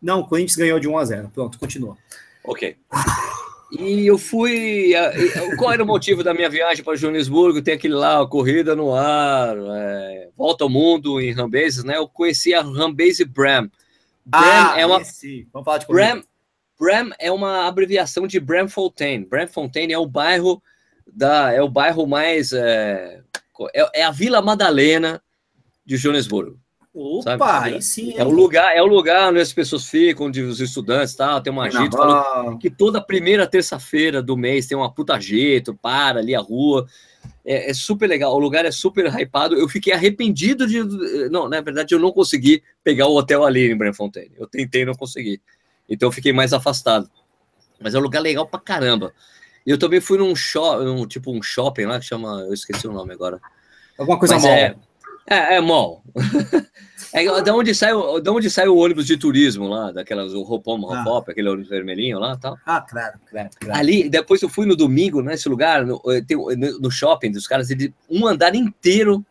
Não, o Corinthians ganhou de 1 a 0 Pronto, continua. Ok. E eu fui. Qual era o motivo da minha viagem para Joanesburgo? Tem aquele lá, corrida no ar, é, volta ao mundo em Rambases, né? Eu conheci a Rambase Bram. Bram ah, é uma. Esse. Vamos falar de Bram, Bram é uma abreviação de Bramfontein. Bramfontein é o bairro da, é o bairro mais é, é, é a Vila Madalena de Joanesburgo. Opa, aí sim. É o lugar, é o lugar onde as pessoas ficam, onde os estudantes tal, tem uma agito que toda primeira terça-feira do mês tem uma puta agito, para ali a rua. É, é, super legal, o lugar é super hypado. Eu fiquei arrependido de. Não, na verdade, eu não consegui pegar o hotel ali em Brandfontein. Eu tentei não consegui. Então eu fiquei mais afastado. Mas é um lugar legal pra caramba. E eu também fui num shopping, tipo um shopping lá que chama. Eu esqueci o nome agora. Alguma coisa mal. É, é, é mall. é da onde sai, o, da onde sai o ônibus de turismo lá, daquelas, o Hopom, ah. Hopop, aquele ônibus vermelhinho lá tal. Ah, claro, claro, claro. Ali, depois eu fui no domingo, nesse lugar, no, eh, tem, no, no shopping dos caras, ele, um andar inteiro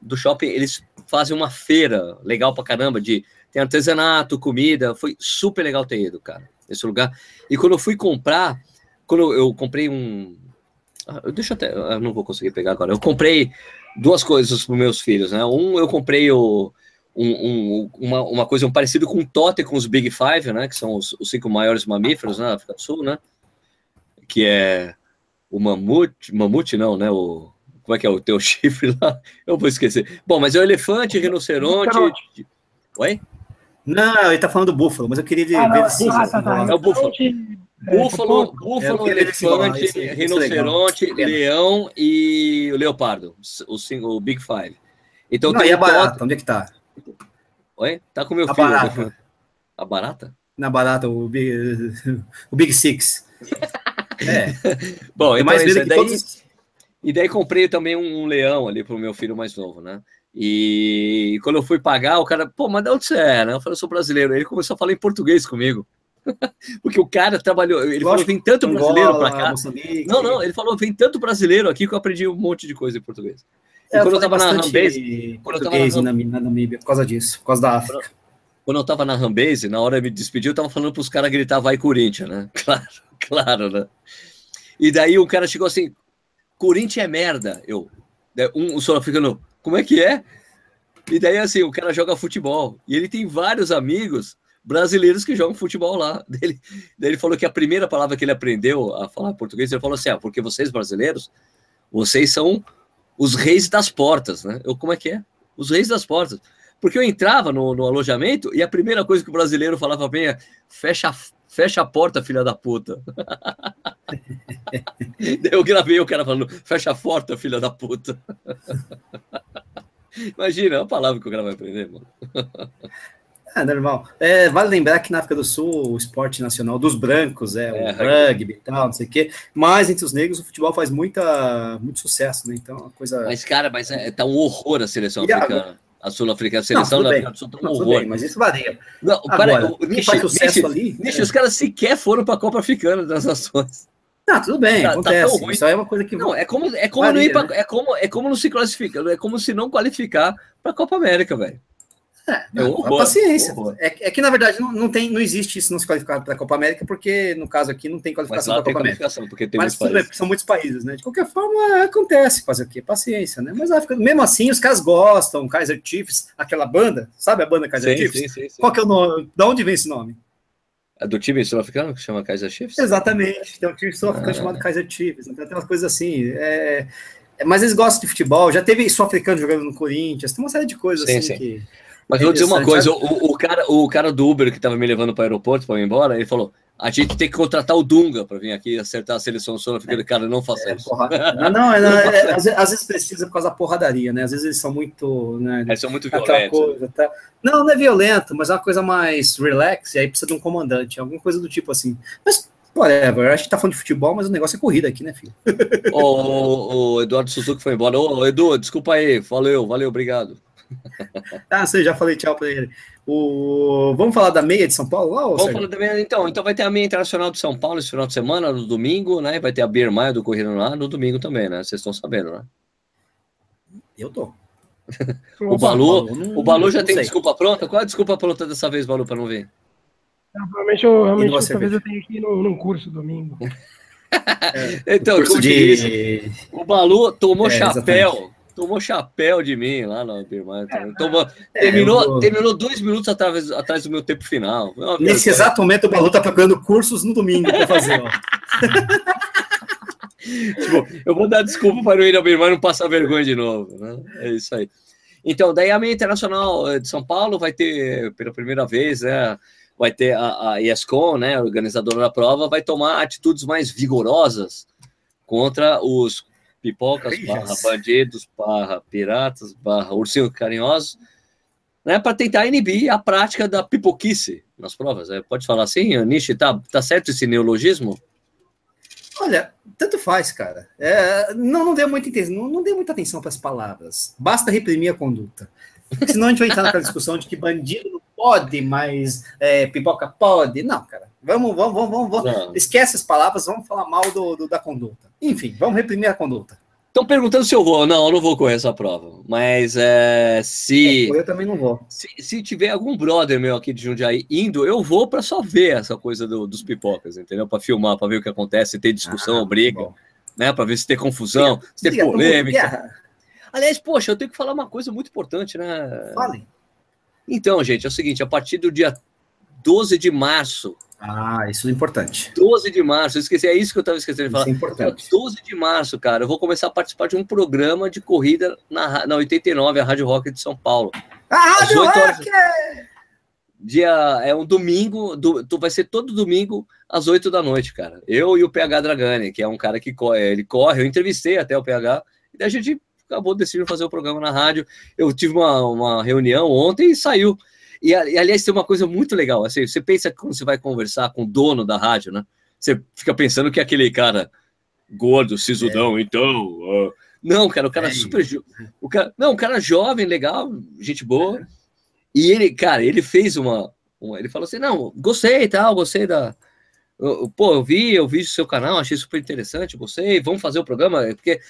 do shopping, eles fazem uma feira legal pra caramba, de tem artesanato, comida, foi super legal ter ido, cara, esse lugar. E quando eu fui comprar, quando eu comprei um. Ah, deixa eu até. Eu não vou conseguir pegar agora. Eu comprei duas coisas para meus filhos, né? Um, eu comprei o, um, um, uma, uma coisa um parecido com o totem com os Big Five, né? Que são os, os cinco maiores mamíferos né, na África do Sul, né? Que é o mamute, mamute não, né? O, como é que é o teu chifre lá? Eu vou esquecer. Bom, mas é o elefante, rinoceronte. Oi? Não, ele tá falando do búfalo, mas eu queria ah, ver se. Ah, tá, tá. É o búfalo. Búfalo, búfalo, é, elefante, esse, rinoceronte, esse leão e o leopardo, o, o Big Five. Então Não, e a barata, onde é que tá? Oi? Tá com meu a filho. Barata. A barata? Na barata, o Big, o Big Six. é. Bom, então mais isso, daí, todos... E daí comprei também um, um leão ali pro meu filho mais novo, né? E quando eu fui pagar, o cara, pô, mas de onde você é? Né? Eu falei, eu sou brasileiro. Ele começou a falar em português comigo. Porque o cara trabalhou, ele Lógico, falou, vem tanto brasileiro para cá. Moçambique. Não, não, ele falou, vem tanto brasileiro aqui que eu aprendi um monte de coisa em português. É, quando eu, estava na Rambase, quando eu tava na, na Namíbia, por causa disso, por causa da África. Quando eu tava na Rambase, na hora de me despedir, eu tava falando para os caras gritar vai Corinthians, né? Claro, claro, né? E daí o cara chegou assim, Corinthians é merda. Eu, um, um sul-africano, como é que é? E daí assim, o cara joga futebol e ele tem vários amigos brasileiros que jogam futebol lá. Ele, ele falou que a primeira palavra que ele aprendeu a falar português, ele falou assim: ah, porque vocês brasileiros, vocês são os reis das portas, né? Eu, como é que é? Os reis das portas. Porque eu entrava no, no alojamento e a primeira coisa que o brasileiro falava bem é: fecha, fecha a porta, filha da puta. eu gravei o cara falando: fecha a porta, filha da puta. Imagina, é uma palavra que o cara vai aprender, mano. É normal. É, vale lembrar que na África do Sul o esporte nacional dos brancos é, é o rugby e tal, não sei o quê. Mas entre os negros o futebol faz muita, muito sucesso, né? Então, a coisa. Mas, cara, mas é, tá um horror a seleção e africana. A, a sul-africana, a seleção não, da África do Sul tá um horror. Bem, mas isso varia. Não, Agora, para, o, faz sucesso ali. Nish, é. Os caras sequer foram para a Copa Africana das Nações. Tá, tudo bem, tá, tá acontece. Tá isso é uma coisa que. Não, é como, é como, varia, não ir pra, né? é como, é como não se classificar, é como se não qualificar para a Copa América, velho. É, não, horror, paciência. É, é, que, na verdade, não, não, tem, não existe isso não se qualificar para a Copa América, porque, no caso aqui, não tem qualificação para a Copa América. Porque tem Mas tudo bem, porque são muitos países, né? De qualquer forma, acontece fazer o quê? Paciência, né? Mas mesmo assim, os caras gostam, Kaiser Chiefs, aquela banda, sabe a banda Kaiser sim, Chiefs? Sim, sim, sim. Qual que é o nome? Da onde vem esse nome? É do time sul-africano que chama Kaiser Chiefs? Exatamente, tem um time sul-africano ah. chamado Kaiser Chiefs, então tem umas coisas assim. É... Mas eles gostam de futebol, já teve sul-africano jogando no Corinthians, tem uma série de coisas sim, assim que mas eu vou dizer uma coisa, o, o, cara, o cara do Uber que estava me levando para o aeroporto para ir embora, ele falou: a gente tem que contratar o Dunga para vir aqui acertar a seleção sul-africana. É. Cara, não faça é, isso. Porra... Não, não, é, não é, às, às, vezes precisa por causa da porradaria, né? Às vezes eles são muito. Né, eles são muito violentos. Coisa, tá? Não, não é violento, mas é uma coisa mais relax, e aí precisa de um comandante, alguma coisa do tipo assim. Mas Whatever, a gente tá falando de futebol, mas o negócio é corrida aqui, né, filho? o, o, o Eduardo Suzuki foi embora. Ô, Edu, desculpa aí. Valeu, valeu, obrigado. ah, sei, já falei tchau para ele. O... Vamos falar da meia de São Paulo lá? Vamos falar da meia, então. Então vai ter a meia internacional de São Paulo esse final de semana, no domingo, né? Vai ter a Beer Maia do Corrida lá no domingo também, né? Vocês estão sabendo, né? Eu tô. o Balu, não, o Balu já tem sei. desculpa pronta? Qual é a desculpa pronta dessa vez, Balu, para não vir? Não, provavelmente eu, realmente, talvez eu tenha aqui no, num curso domingo. é, então, curso de... o Balu tomou é, chapéu. Tomou chapéu de mim lá no Birmania. É, tomou, é, terminou, vou... terminou dois minutos atrás, atrás do meu tempo final. Nesse exato momento, o Balu tá procurando cursos no domingo para fazer. tipo, eu vou dar desculpa para o ir ao Birmania não passar vergonha de novo. Né? É isso aí. Então, daí a meia internacional de São Paulo vai ter, pela primeira vez, né, vai ter a, a ESCOM, né, organizadora da prova, vai tomar atitudes mais vigorosas contra os pipocas, barra bandidos, barra piratas, barra ursinho carinhosos, né, para tentar inibir a prática da pipoquice nas provas. É, pode falar assim, Nishi, tá, tá certo esse neologismo? Olha, tanto faz, cara. É, não, não dê muita não, não dê muita atenção para as palavras. Basta reprimir a conduta. Senão a gente vai entrar naquela discussão de que bandido pode, mas é, pipoca pode. Não, cara. Vamos, vamos, vamos, vamos. Esquece as palavras, vamos falar mal do, do, da conduta. Enfim, vamos reprimir a conduta. Estão perguntando se eu vou. Não, eu não vou correr essa prova. Mas é, se. É, eu também não vou. Se, se, tiver algum brother meu aqui de Jundiaí indo, eu vou para só ver essa coisa do, dos pipocas, entendeu? Para filmar, para ver o que acontece, se tem discussão ah, briga, bom. né? Para ver se tem confusão, se tem polêmica. Aliás, poxa, eu tenho que falar uma coisa muito importante, né? Fale. Então, gente, é o seguinte: a partir do dia 12 de março, ah, isso é importante. 12 de março, eu esqueci, é isso que eu estava esquecendo de falar. Isso é importante. 12 de março, cara, eu vou começar a participar de um programa de corrida na, na 89, a Rádio Rock de São Paulo. A Rádio Rock! Dia, é um domingo, do, vai ser todo domingo às 8 da noite, cara. Eu e o PH Dragani, que é um cara que corre, ele corre, eu entrevistei até o PH, e a gente acabou decidindo fazer o programa na rádio. Eu tive uma, uma reunião ontem e saiu. E, aliás, tem uma coisa muito legal. Assim, você pensa que quando você vai conversar com o dono da rádio, né? Você fica pensando que é aquele cara gordo, sisudão, é. então. Uh... não, cara, o cara é super. O cara, não, o cara jovem, legal, gente boa. É. E ele, cara, ele fez uma, uma. Ele falou assim: não, gostei e tal, gostei da. Pô, eu vi, eu vi o seu canal, achei super interessante, gostei, vamos fazer o programa, porque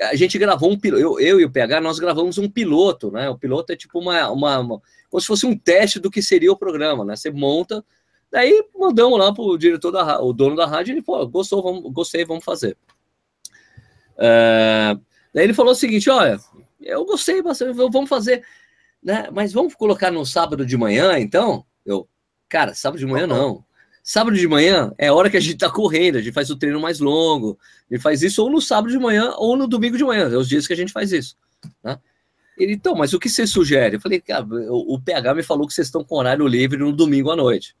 a gente gravou um piloto, eu, eu e o PH, nós gravamos um piloto, né? O piloto é tipo uma, uma, uma como se fosse um teste do que seria o programa, né? Você monta, daí mandamos lá para o diretor da o dono da rádio, ele falou, gostou, vamos, gostei, vamos fazer. É, daí ele falou o seguinte, olha, eu gostei bastante, vamos fazer, né? Mas vamos colocar no sábado de manhã, então? Eu, cara, sábado de manhã não. Sábado de manhã é a hora que a gente tá correndo, a gente faz o treino mais longo, a gente faz isso ou no sábado de manhã ou no domingo de manhã, é os dias que a gente faz isso. Né? Ele, então, mas o que você sugere? Eu falei, cara, o, o PH me falou que vocês estão com horário livre no domingo à noite.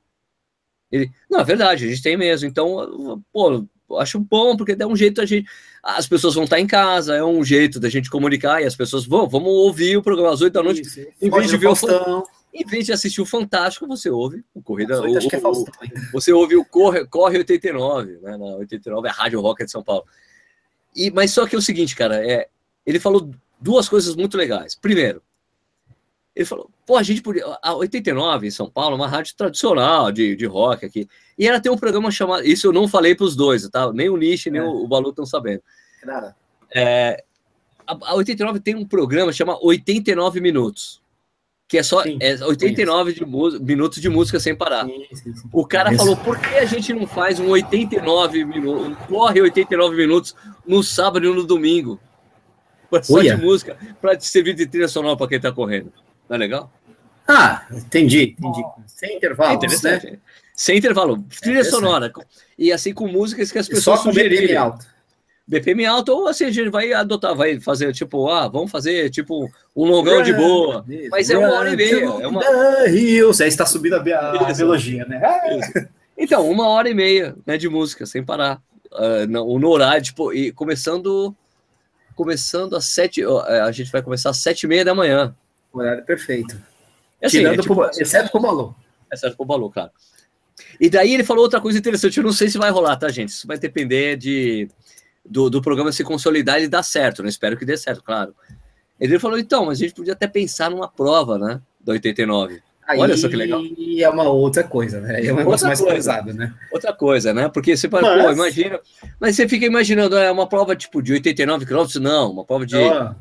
Ele, não, é verdade, a gente tem mesmo. Então, pô, acho bom, porque dá um jeito a gente. As pessoas vão estar em casa, é um jeito da gente comunicar e as pessoas vão, vamos ouvir o programa às oito da noite. Isso, em vez de ver o em vez de assistir o Fantástico, você ouve o Corrida. O, acho que é o, você ouve o Corre, Corre 89, né? Na 89 é a Rádio Rock de São Paulo. E, mas só que é o seguinte, cara, é, ele falou duas coisas muito legais. Primeiro, ele falou, pô, a gente podia. A 89 em São Paulo, uma rádio tradicional de, de rock aqui. E ela tem um programa chamado. Isso eu não falei para os dois, tá? Nem o Nish, nem é. o, o Balu estão sabendo. Nada. É, a, a 89 tem um programa chamado 89 Minutos. Que é só sim, é 89 de minutos de música sem parar. Sim, sim, o cara falou: por que a gente não faz um 89 minutos, corre 89 minutos no sábado e no domingo? só Uia. de música para servir de trilha sonora para quem está correndo. Não é legal? Ah, entendi, entendi. Sem intervalo. É né? Sem intervalo. Trilha é sonora. E assim com músicas que as pessoas só sugerirem. BPM alto. Ou assim, a gente vai adotar, vai fazer tipo, ah, vamos fazer tipo um longão de boa. Mas é uma hora e meia. É uma... Hills, aí está subindo a, a, a melodia, né? Então, uma hora e meia né, de música, sem parar. Uh, no, no horário, tipo, e começando começando às sete. É, a gente vai começar às sete e meia da manhã. Horário perfeito. É assim, Tirando é, tipo, pro, exceto com o Balu. Exceto com o Balu, cara. E daí ele falou outra coisa interessante. Eu não sei se vai rolar, tá, gente? Isso vai depender de, do, do programa se consolidar e dar certo, né? Espero que dê certo, claro. Ele falou, então, mas a gente podia até pensar numa prova, né? Da 89. Aí Olha só que legal. E é uma outra coisa, né? É um negócio mais coisa. pesado, né? Outra coisa, né? Porque você pode, mas... pô, imagina. Mas você fica imaginando, é uma prova tipo de 89 quilômetros? Não, uma prova de. Oh.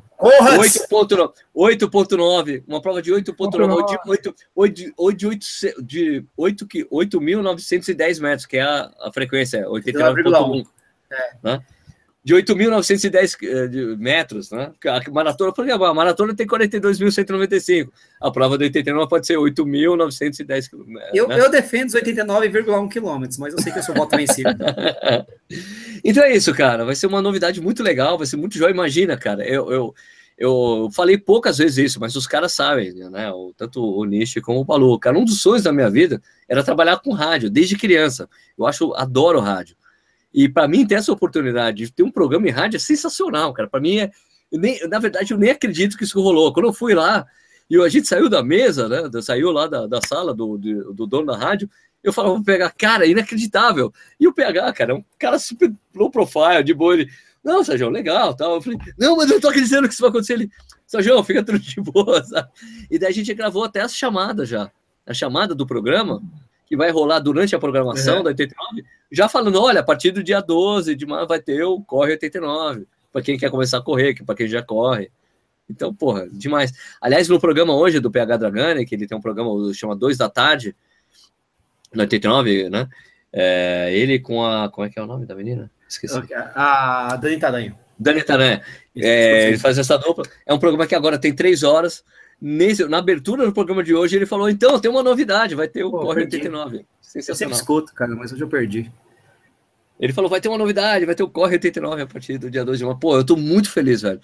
8.9, uma prova de 8.9, ou de 8.910 metros, que é a, a frequência, 89.1. É. Né? De 8.910 eh, metros, né? A maratona, porque a maratona tem 42.195. A prova do 89 pode ser 8.910 km. Eu, né? eu defendo os 89,1 quilômetros, mas eu sei que eu sou voto vencido. então é isso, cara. Vai ser uma novidade muito legal, vai ser muito jóia. Imagina, cara, eu, eu, eu falei poucas vezes isso, mas os caras sabem, né? Tanto o Nishi como o Balu. Cara, um dos sonhos da minha vida era trabalhar com rádio, desde criança. Eu acho, adoro rádio. E para mim, ter essa oportunidade de ter um programa em rádio é sensacional, cara. Para mim, é, nem, na verdade, eu nem acredito que isso rolou. Quando eu fui lá e a gente saiu da mesa, né? Saiu lá da, da sala do, do, do dono da rádio, eu falava pro PH, cara, inacreditável. E o PH, cara, é um cara super low profile, de boa. Ele, não, Sérgio, legal, tal. Eu falei, não, mas eu tô acreditando que isso vai acontecer. Ele, Sérgio, fica tudo de boa, sabe? E daí a gente gravou até as chamadas já. A chamada do programa, que vai rolar durante a programação uhum. da 89, já falando, olha, a partir do dia 12 de maio vai ter o Corre 89, para quem quer começar a correr, para quem já corre. Então, porra, demais. Aliás, no programa hoje do PH Dragani, que ele tem um programa chama 2 da tarde, no 89, né? É, ele com a. Como é que é o nome da menina? Esqueci. A Dani Taranho. Dani Taranho. É, ele faz essa dupla. É um programa que agora tem três horas. Nesse, na abertura do programa de hoje, ele falou: então, tem uma novidade, vai ter o Pô, Corre 89. Eu sempre escuto, cara, mas hoje eu perdi. Ele falou: vai ter uma novidade, vai ter o Corre 89 a partir do dia 2 de maio. Pô, eu tô muito feliz, velho.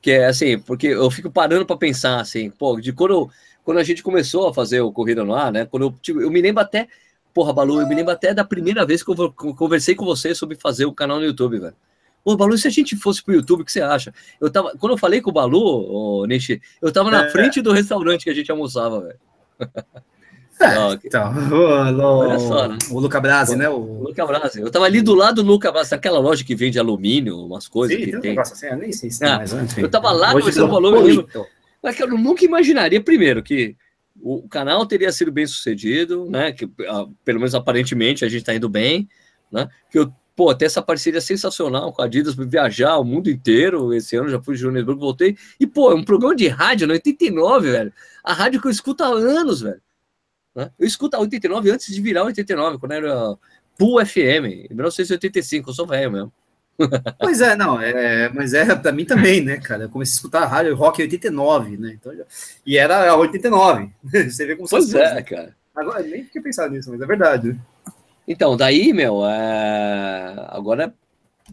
Que é assim, porque eu fico parando para pensar assim, pô, de quando, quando a gente começou a fazer o Corrida no Ar, né? Quando eu, tipo, eu me lembro até Porra, Balu, eu me lembro até da primeira vez que eu conversei com você sobre fazer o canal no YouTube, velho. Ô, Balu, se a gente fosse pro YouTube, o que você acha? Eu tava, quando eu falei com o Balu, Nishi, eu tava na é. frente do restaurante que a gente almoçava, velho. É, então, o, só, né? o Luca Brasi, né? O Luca Brasi. Eu tava ali do lado do Luca Brasi, aquela loja que vende alumínio, umas coisas Sim, que tem. Um assim, eu nem sei se ah, mais, Eu tava lá conversando com o Balu. Mas que eu nunca imaginaria, primeiro, que o canal teria sido bem sucedido, né? Que ah, pelo menos aparentemente a gente está indo bem, né? Que eu, pô, até essa parceria sensacional com a Adidas viajar o mundo inteiro. Esse ano já fui de Joanesburgo, voltei. E, pô, é um programa de rádio no 89, velho. A rádio que eu escuto há anos, velho. Né? Eu escuto a 89 antes de virar 89, quando era Pool FM, em 1985, eu sou velho mesmo. Pois é, não, é, mas é para mim também, né, cara? Eu comecei a escutar a rádio rock em 89, né? Então, já, e era 89. Você vê como Pois é, né? cara. Agora nem fiquei pensando nisso, mas é verdade. Então, daí, meu, é... agora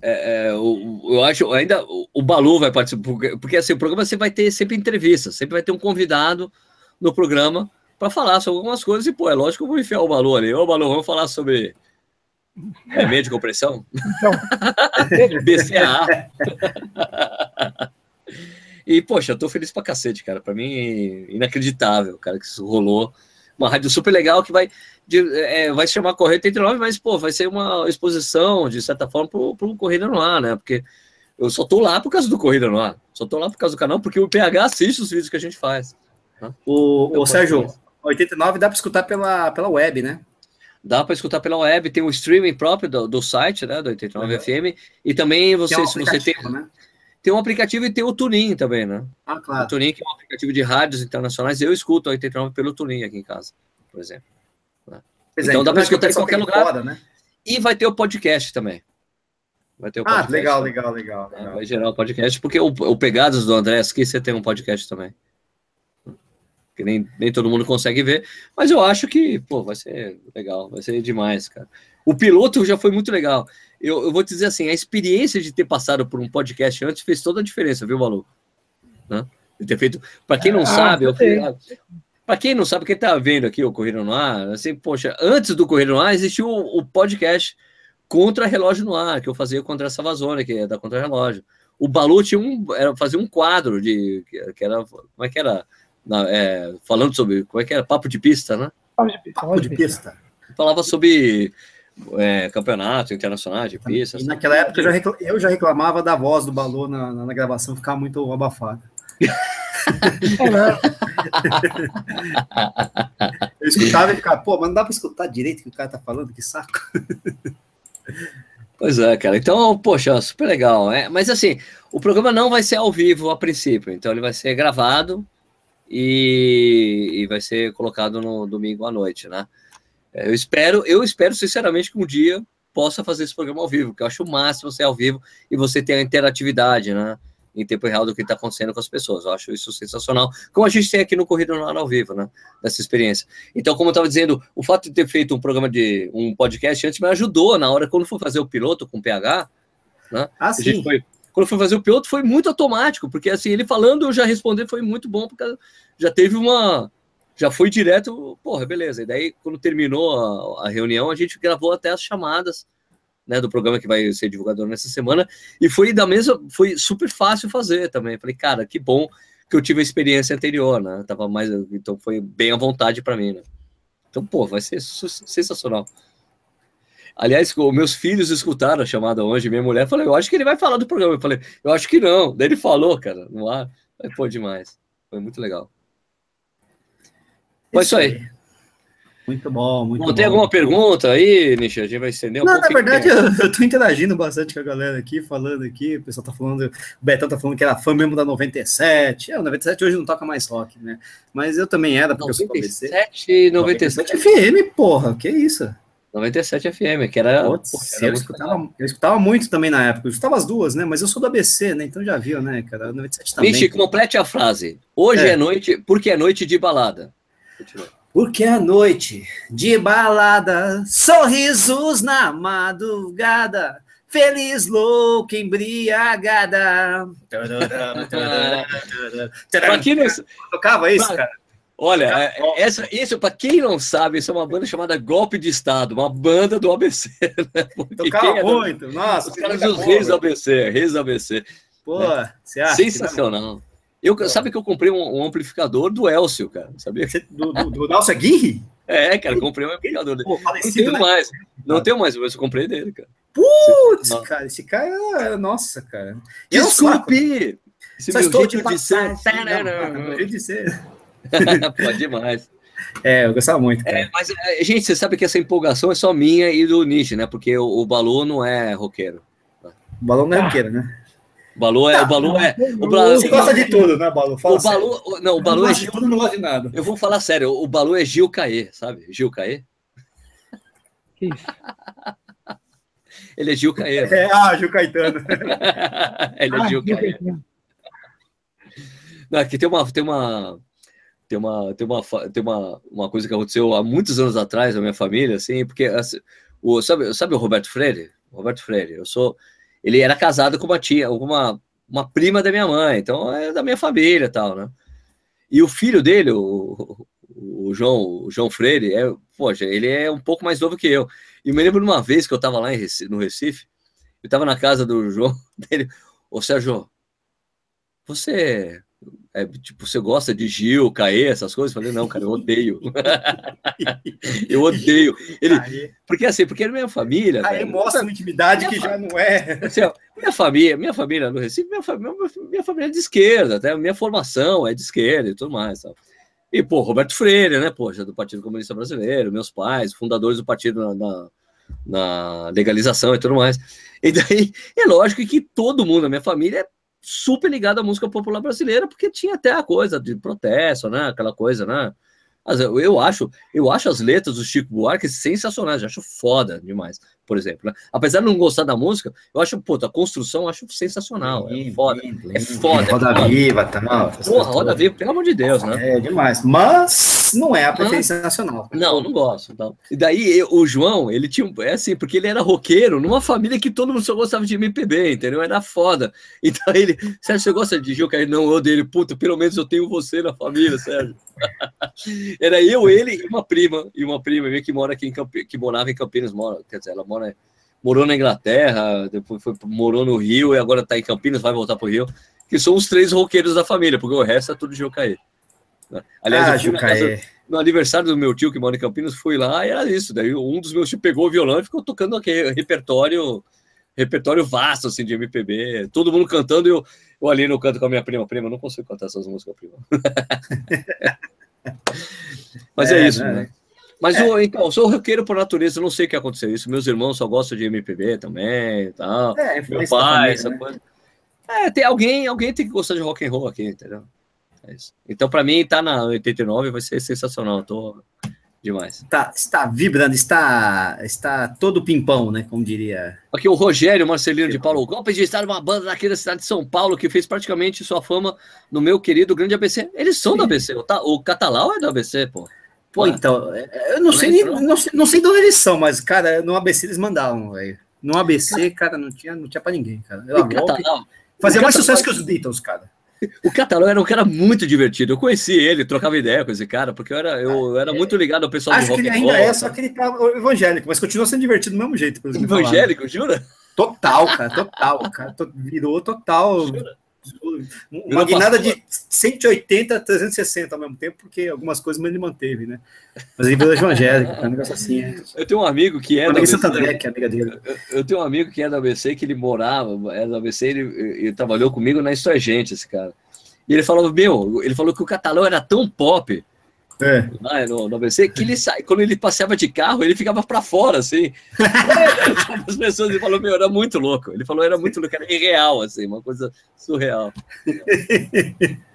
é, é, eu, eu, acho ainda o, o Balu vai participar, porque, porque assim, o programa você vai ter sempre entrevista, sempre vai ter um convidado no programa para falar sobre algumas coisas, e pô, é lógico que eu vou enfiar o Balu ali. Ô, Balu, vamos falar sobre Remédio de compressão? Então. BCA. e, poxa, eu tô feliz pra cacete, cara. Pra mim, inacreditável, cara, que isso rolou. Uma rádio super legal que vai, de, é, vai se chamar Correio 89, mas, pô, vai ser uma exposição, de certa forma, pro, pro Corrida no Ar, né? Porque eu só tô lá por causa do Corrida no Ar. Só tô lá por causa do canal, porque o PH assiste os vídeos que a gente faz. Né? O, o Sérgio, 89 dá para escutar pela, pela web, né? Dá para escutar pela web, tem o streaming próprio do, do site, né, do 89 uhum. FM, e também você, um se você tem, né? Tem um aplicativo e tem o Tunin também, né? Ah, claro. O Tunin que é um aplicativo de rádios internacionais, eu escuto o 89 pelo Tunin aqui em casa, por exemplo. Né? É, então, então dá para escutar em qualquer lugar. Fora, né? E vai ter o podcast também. Vai ter o ah, podcast. Ah, legal, legal, legal, legal. Vai gerar o podcast, porque o, o Pegados do André que você tem um podcast também que nem, nem todo mundo consegue ver, mas eu acho que, pô, vai ser legal, vai ser demais, cara. O piloto já foi muito legal. Eu, eu vou te dizer assim, a experiência de ter passado por um podcast antes fez toda a diferença, viu, Malu? Né? De ter feito. Para quem não ah, sabe, eu, para quem não sabe, quem tá vendo aqui o Corrida no Ar, assim, poxa, antes do Corrida no Ar existiu o, o podcast Contra Relógio no Ar, que eu fazia contra essa Vazona, que é da Contra Relógio. O Balu tinha um, era, fazia um quadro de, que era, como é que era? na, é, falando sobre, como é que era? Papo de pista, né? Papo de, Papo de pista. Falava sobre é, campeonato internacional de pista. E naquela época eu já, reclamava, da voz do Balu na, na gravação ficar muito abafada. eu escutava e ficava, pô, mas não dá para escutar direito o que o cara tá falando, que saco. Pois é, cara. Então, poxa, super legal. É, mas assim, o programa não vai ser ao vivo a princípio, então ele vai ser gravado e, e vai ser colocado no domingo à noite, né? É, eu espero, eu espero sinceramente que um dia possa fazer esse programa ao vivo, que eu acho o máximo você ao vivo e você ter a interatividade, né? Em tempo real do que está acontecendo com as pessoas. Eu acho isso sensacional. Como a gente tem aqui no Corrida no Ar ao vivo, né? Dessa experiência. Então, como eu estava dizendo, o fato de ter feito um programa de um podcast antes me ajudou na hora quando for fazer o piloto com o PH, né? Ah, gente foi quando foi fazer o piloto foi muito automático, porque assim, ele falando, eu já respondi, foi muito bom, porque já teve uma. Já foi direto, porra, beleza. E daí, quando terminou a, a reunião, a gente gravou até as chamadas né, do programa que vai ser divulgado nessa semana, e foi da mesma, foi super fácil fazer também. Falei, cara, que bom que eu tive a experiência anterior, né? Tava mais, então foi bem à vontade para mim, né? Então, pô, vai ser sensacional. Aliás, meus filhos escutaram a chamada hoje, minha mulher falou, eu acho que ele vai falar do programa. Eu falei, eu acho que não. Daí ele falou, cara, no ar. Aí, pô, demais. Foi muito legal. Foi isso aí. Muito bom, muito bom. bom. Tem alguma pergunta aí, Nisha? A gente vai estender um Não, pouco. na verdade, eu, eu tô interagindo bastante com a galera aqui, falando aqui. O pessoal tá falando, o Betão tá falando que era fã mesmo da 97. É, o 97 hoje não toca mais rock, né? Mas eu também era, porque 97, eu sou 97, 97 FM, porra, que isso? 97 FM, que era. Putz, porra, era eu, escutava, eu, escutava, muito também na época. Eu escutava as duas, né? Mas eu sou do ABC, né? Então já viu, né, cara? 97 também. Vixe, complete a frase. Hoje é, é noite, porque é noite de balada. Continua. Porque é noite de balada, sorrisos na madrugada, feliz, louca, embriagada. pra quem não... Tocava isso, cara? Olha, é, essa, isso, para quem não sabe, isso é uma banda chamada Golpe de Estado, uma banda do ABC. Né? Tocava muito, é nossa. Os caras dos reis do ABC, reis do ABC. Pô, né? você acha? Sensacional. Eu, sabe que eu comprei um, um amplificador do Elcio, cara, sabia? Do, do, do Nelson Aguirre? É, cara, comprei um amplificador dele. Pô, não tenho né? mais, não tenho mais, mas eu comprei dele, cara. Putz, cara, esse cara, é, nossa, cara. Desculpe! Esse Só estou de, de ser. Não, de ser. Pode demais. É, eu gostava muito. É, mas, é, gente, você sabe que essa empolgação é só minha e do Nish, né? Porque o, o Balu não é roqueiro. O Balu não é roqueiro, né? O Balu é. Não, o Balu é. O Balu, você gosta de tudo, né, Balu? Fala o Balu. Sério. Não, o Balu não é Gil. Tudo, não gosta de nada. Eu vou falar sério. O Balu é Gil Caê, sabe? Gil Caê. Isso. Ele é Gil Caê. É, ah, Gil Caetano. Ele é ah, Gil Caê. Não, aqui tem uma, tem uma, tem uma, tem uma, tem uma, uma coisa que aconteceu há muitos anos atrás na minha família, assim, porque assim, o, sabe, sabe o Roberto Freire? Roberto Freire, eu sou, ele era casado com uma tia, uma, uma prima da minha mãe, então é da minha família e tal, né? E o filho dele, o, o João, o João Freire, é, poxa, ele é um pouco mais novo que eu. E me lembro de uma vez que eu estava lá Recife, no Recife, eu estava na casa do João, dele, ô Sérgio, você é, tipo, você gosta de Gil, Caê, essas coisas? Eu falei, não, cara, eu odeio. eu odeio. Ele, porque assim, porque é minha família. Caê mostra uma intimidade que já não é. Assim, ó, minha família, minha família no Recife, minha, família, minha família é de esquerda, até minha formação é de esquerda e tudo mais. Tal. E, pô, Roberto Freire, né, poxa, do Partido Comunista Brasileiro, meus pais, fundadores do partido na, na, na legalização e tudo mais. E daí, é lógico que todo mundo, a minha família, é super ligado à música popular brasileira, porque tinha até a coisa de protesto, né? Aquela coisa, né? Mas eu, acho, eu acho as letras do Chico Buarque sensacionais, acho foda demais, por exemplo. Né? Apesar de não gostar da música, eu acho, pô, a construção eu acho sensacional, é foda. é foda. Roda é foda. Viva, tá, não, Porra, Roda Viva, pelo amor de Deus, né? É demais. Mas não é a preferência nacional. Não, não gosto. Não. E daí eu, o João, ele tinha, é assim, porque ele era roqueiro numa família que todo mundo só gostava de MPB, entendeu? Era foda. Então ele, Sérgio, você gosta de Gil? Cara, não, eu odeio ele, puta, pelo menos eu tenho você na família, Sérgio. Era eu, ele e uma prima, e uma prima minha que mora aqui em Camp... que morava em Campinas, mora, quer dizer, ela mora, morou na Inglaterra, depois foi, morou no Rio e agora está em Campinas, vai voltar para o Rio, que são os três roqueiros da família, porque o resto é tudo de Jucaí. Né? Aliás, ah, casa, no aniversário do meu tio que mora em Campinas, fui lá e era isso. Daí um dos meus tios pegou o violão e ficou tocando aquele repertório repertório vasto assim de MPB, todo mundo cantando e eu, eu ali no canto com a minha prima, prima, não consigo cantar essas músicas, prima. Mas é, é isso, né? né? Mas é. eu, então, sou roqueiro por natureza, não sei o que aconteceu isso. Meus irmãos só gostam de MPB também, tal. É, meu pai, essa né? coisa. É, tem alguém, alguém tem que gostar de rock and roll aqui, entendeu? É então, para mim, tá na 89 vai ser sensacional. Tô demais. Está, está vibrando, está, está todo pimpão, né? Como diria. Aqui o Rogério Marcelino de Paulo. Golpe de Estado, uma banda daqui da cidade de São Paulo que fez praticamente sua fama no meu querido grande ABC. Eles são Sim. do ABC. O, o Catalau é do ABC, pô. Pô, então, é, eu não, sei, nem, não, sei, não sei de onde eles são, mas, cara, no ABC eles mandavam, velho. No ABC, cara, não tinha, não tinha pra ninguém, cara. Golpe. Catalau, Fazia mais sucesso que os Beatles, cara. O Catalão era um cara muito divertido. Eu conheci ele, trocava ideia com esse cara, porque eu era, eu era muito ligado ao pessoal Acho do rock que ele ainda é, só que ele tá evangélico, mas continua sendo divertido do mesmo jeito. Evangélico, jura? Total, cara, total. Cara, virou total. Jura? Uma guinada de 180 360 ao mesmo tempo, porque algumas coisas ele manteve, né? Mas ele virou evangélico, é um negócio assim. É. Eu tenho um amigo que é da ABC, André, que é amiga dele. Eu, eu, tenho um amigo que é da ABC, que ele morava, é da ABC, ele, ele trabalhou comigo na História Gente, esse cara. E ele falou, meu, ele falou que o catalão era tão pop é. Lá no, no ABC, que ele sai, quando ele passeava de carro, ele ficava para fora, assim. As pessoas ele falou, meu, era muito louco. Ele falou, era muito louco, era irreal, assim, uma coisa surreal.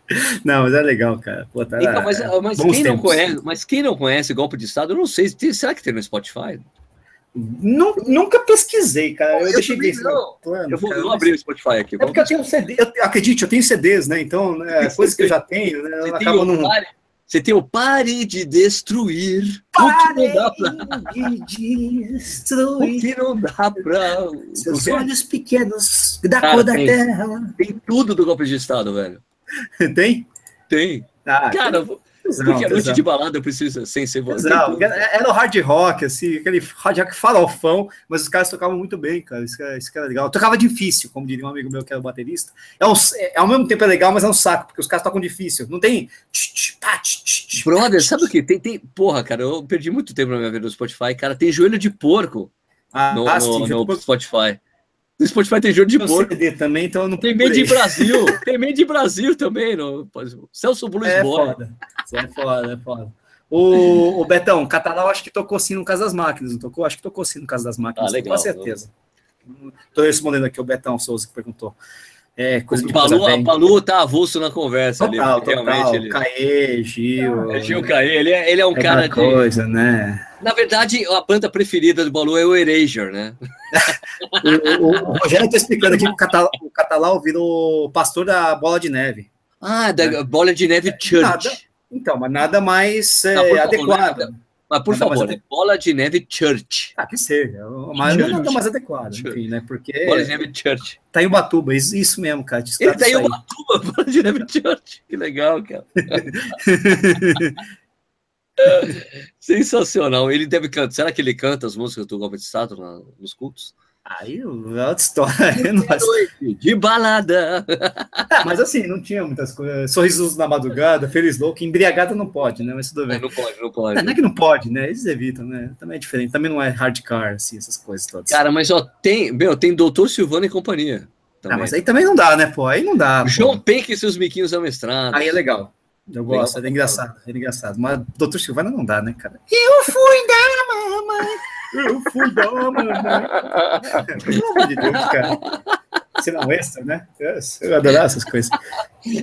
Não, mas é legal, cara. Pô, tá, então, mas, mas quem não conhece, mas quem não conhece golpe de Estado, eu não sei. Será que tem no Spotify? nunca pesquisei, cara. Eu, eu deixei de plano, Eu vou, cara, abrir o Spotify aqui. É porque eu tenho CD, eu, acredite, eu tenho CDs, né? Então, né, coisas que eu já tenho, né? Você tem, o, pare, você tem o pare de destruir. Pare o que não dá pra... de destruir. O que não dá pra. Seus olhos pequenos da cara, cor da tem, terra. Tem tudo do golpe de Estado, velho. tem? Tem. Ah, cara, tem... Porque a noite de balada precisa sem ser você. Era o hard rock, assim, aquele hard rock farofão, mas os caras tocavam muito bem, cara. Isso, isso que era legal. tocava difícil, como diria um amigo meu que era baterista. É, um, é, ao mesmo tempo é legal, mas é um saco, porque os caras tocam difícil. Não tem. Brother, sabe o que? Tem, tem. Porra, cara, eu perdi muito tempo na minha vida no Spotify, cara. Tem joelho de porco ah, no, ah, no, no Spotify. No Spotify tem jogo de porco. CD também, então não tem meio de Brasil. tem meio de Brasil também. No... Celso Blues é Boy. Foda. Isso é foda, é foda. O, o Betão, Catalão acho que tocou sim no Caso das Máquinas, não tocou? Acho que tocou sim no Caso das Máquinas, ah, legal, com certeza. Estou respondendo aqui o Betão Souza que perguntou. É, coisa de Balu, a Balu tá avulso na conversa total, ali. Total, realmente ele... Caê, Gil. É, Gil Caê, ele é, ele é um é cara de. coisa, né? Na verdade, a banda preferida do Balu é o Erasure, né? o, o, o, Rogério está explicando aqui que o, Catalão, o virou pastor da Bola de Neve. Ah, da né? Bola de Neve Church. Nada, então, mas nada mais é, adequado. Mas, por nada favor, Bola de Neve Church. Ah, que seja. Mas não é nada mais adequado, Church. enfim, né? Porque. Bola de Neve Church. Tá em Ubatuba, isso, isso mesmo, cara. Ele tá em Ubatuba, Bola de Neve Church. Que legal, cara. Sensacional. Ele deve cantar. Será que ele canta as músicas do Golpe de Estado nos cultos? Aí, é outra história. Noite, de balada. Ah, mas assim, não tinha muitas coisas. Sorrisos na madrugada, feliz louco, embriagada não pode, né? Mas tudo bem. Não, não pode, não pode. Não, não é que não pode, né? Eles evitam, né? Também é diferente. Também não é hardcore, assim, essas coisas todas. Cara, mas ó, tem, meu, tem Doutor Silvano e companhia. Também. Ah, mas aí também não dá, né, pô? Aí não dá. João Penck e seus miquinhos amestrados. Aí é legal. Eu gosto, é engraçado, é engraçado. Mas Doutor Silvana não dá, né, cara? Eu fui da mamãe. Eu fui da mamãe. Pelo amor de Deus, cara. Você não extra, né? Eu adoro essas coisas.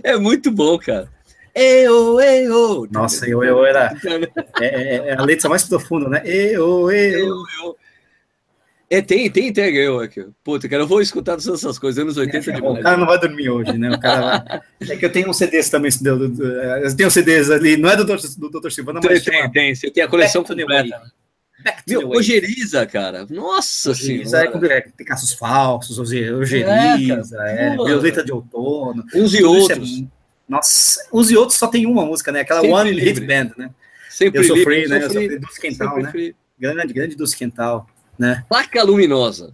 É muito bom, cara. Eu, eu. Nossa, eu, eu era. É, é, é, a letra mais profunda, né? Eu, eu. eu, eu. É, tem, tem tem eu aqui. Puta, cara, eu vou escutar todas essas coisas, anos 80 é, demais. O cara não vai dormir hoje, né? O cara vai... É que eu tenho um CDs também, eu tenho CDs ali, não é do, do Dr. Silvana, mas... Tem, tem, tem, você tem a coleção completa. Meu, Ogeriza, cara. Nossa senhora. É, tem Caços Falsos, Ogeriza, é, é, Violeta de Outono. Uns e outros. É, nossa, uns e outros só tem uma música, né? Aquela Sempre One livre. Hit Band, né? Sempre eu sofri, né? Eu sofri do Quental, né? Grande, grande do Quental né? Placa luminosa.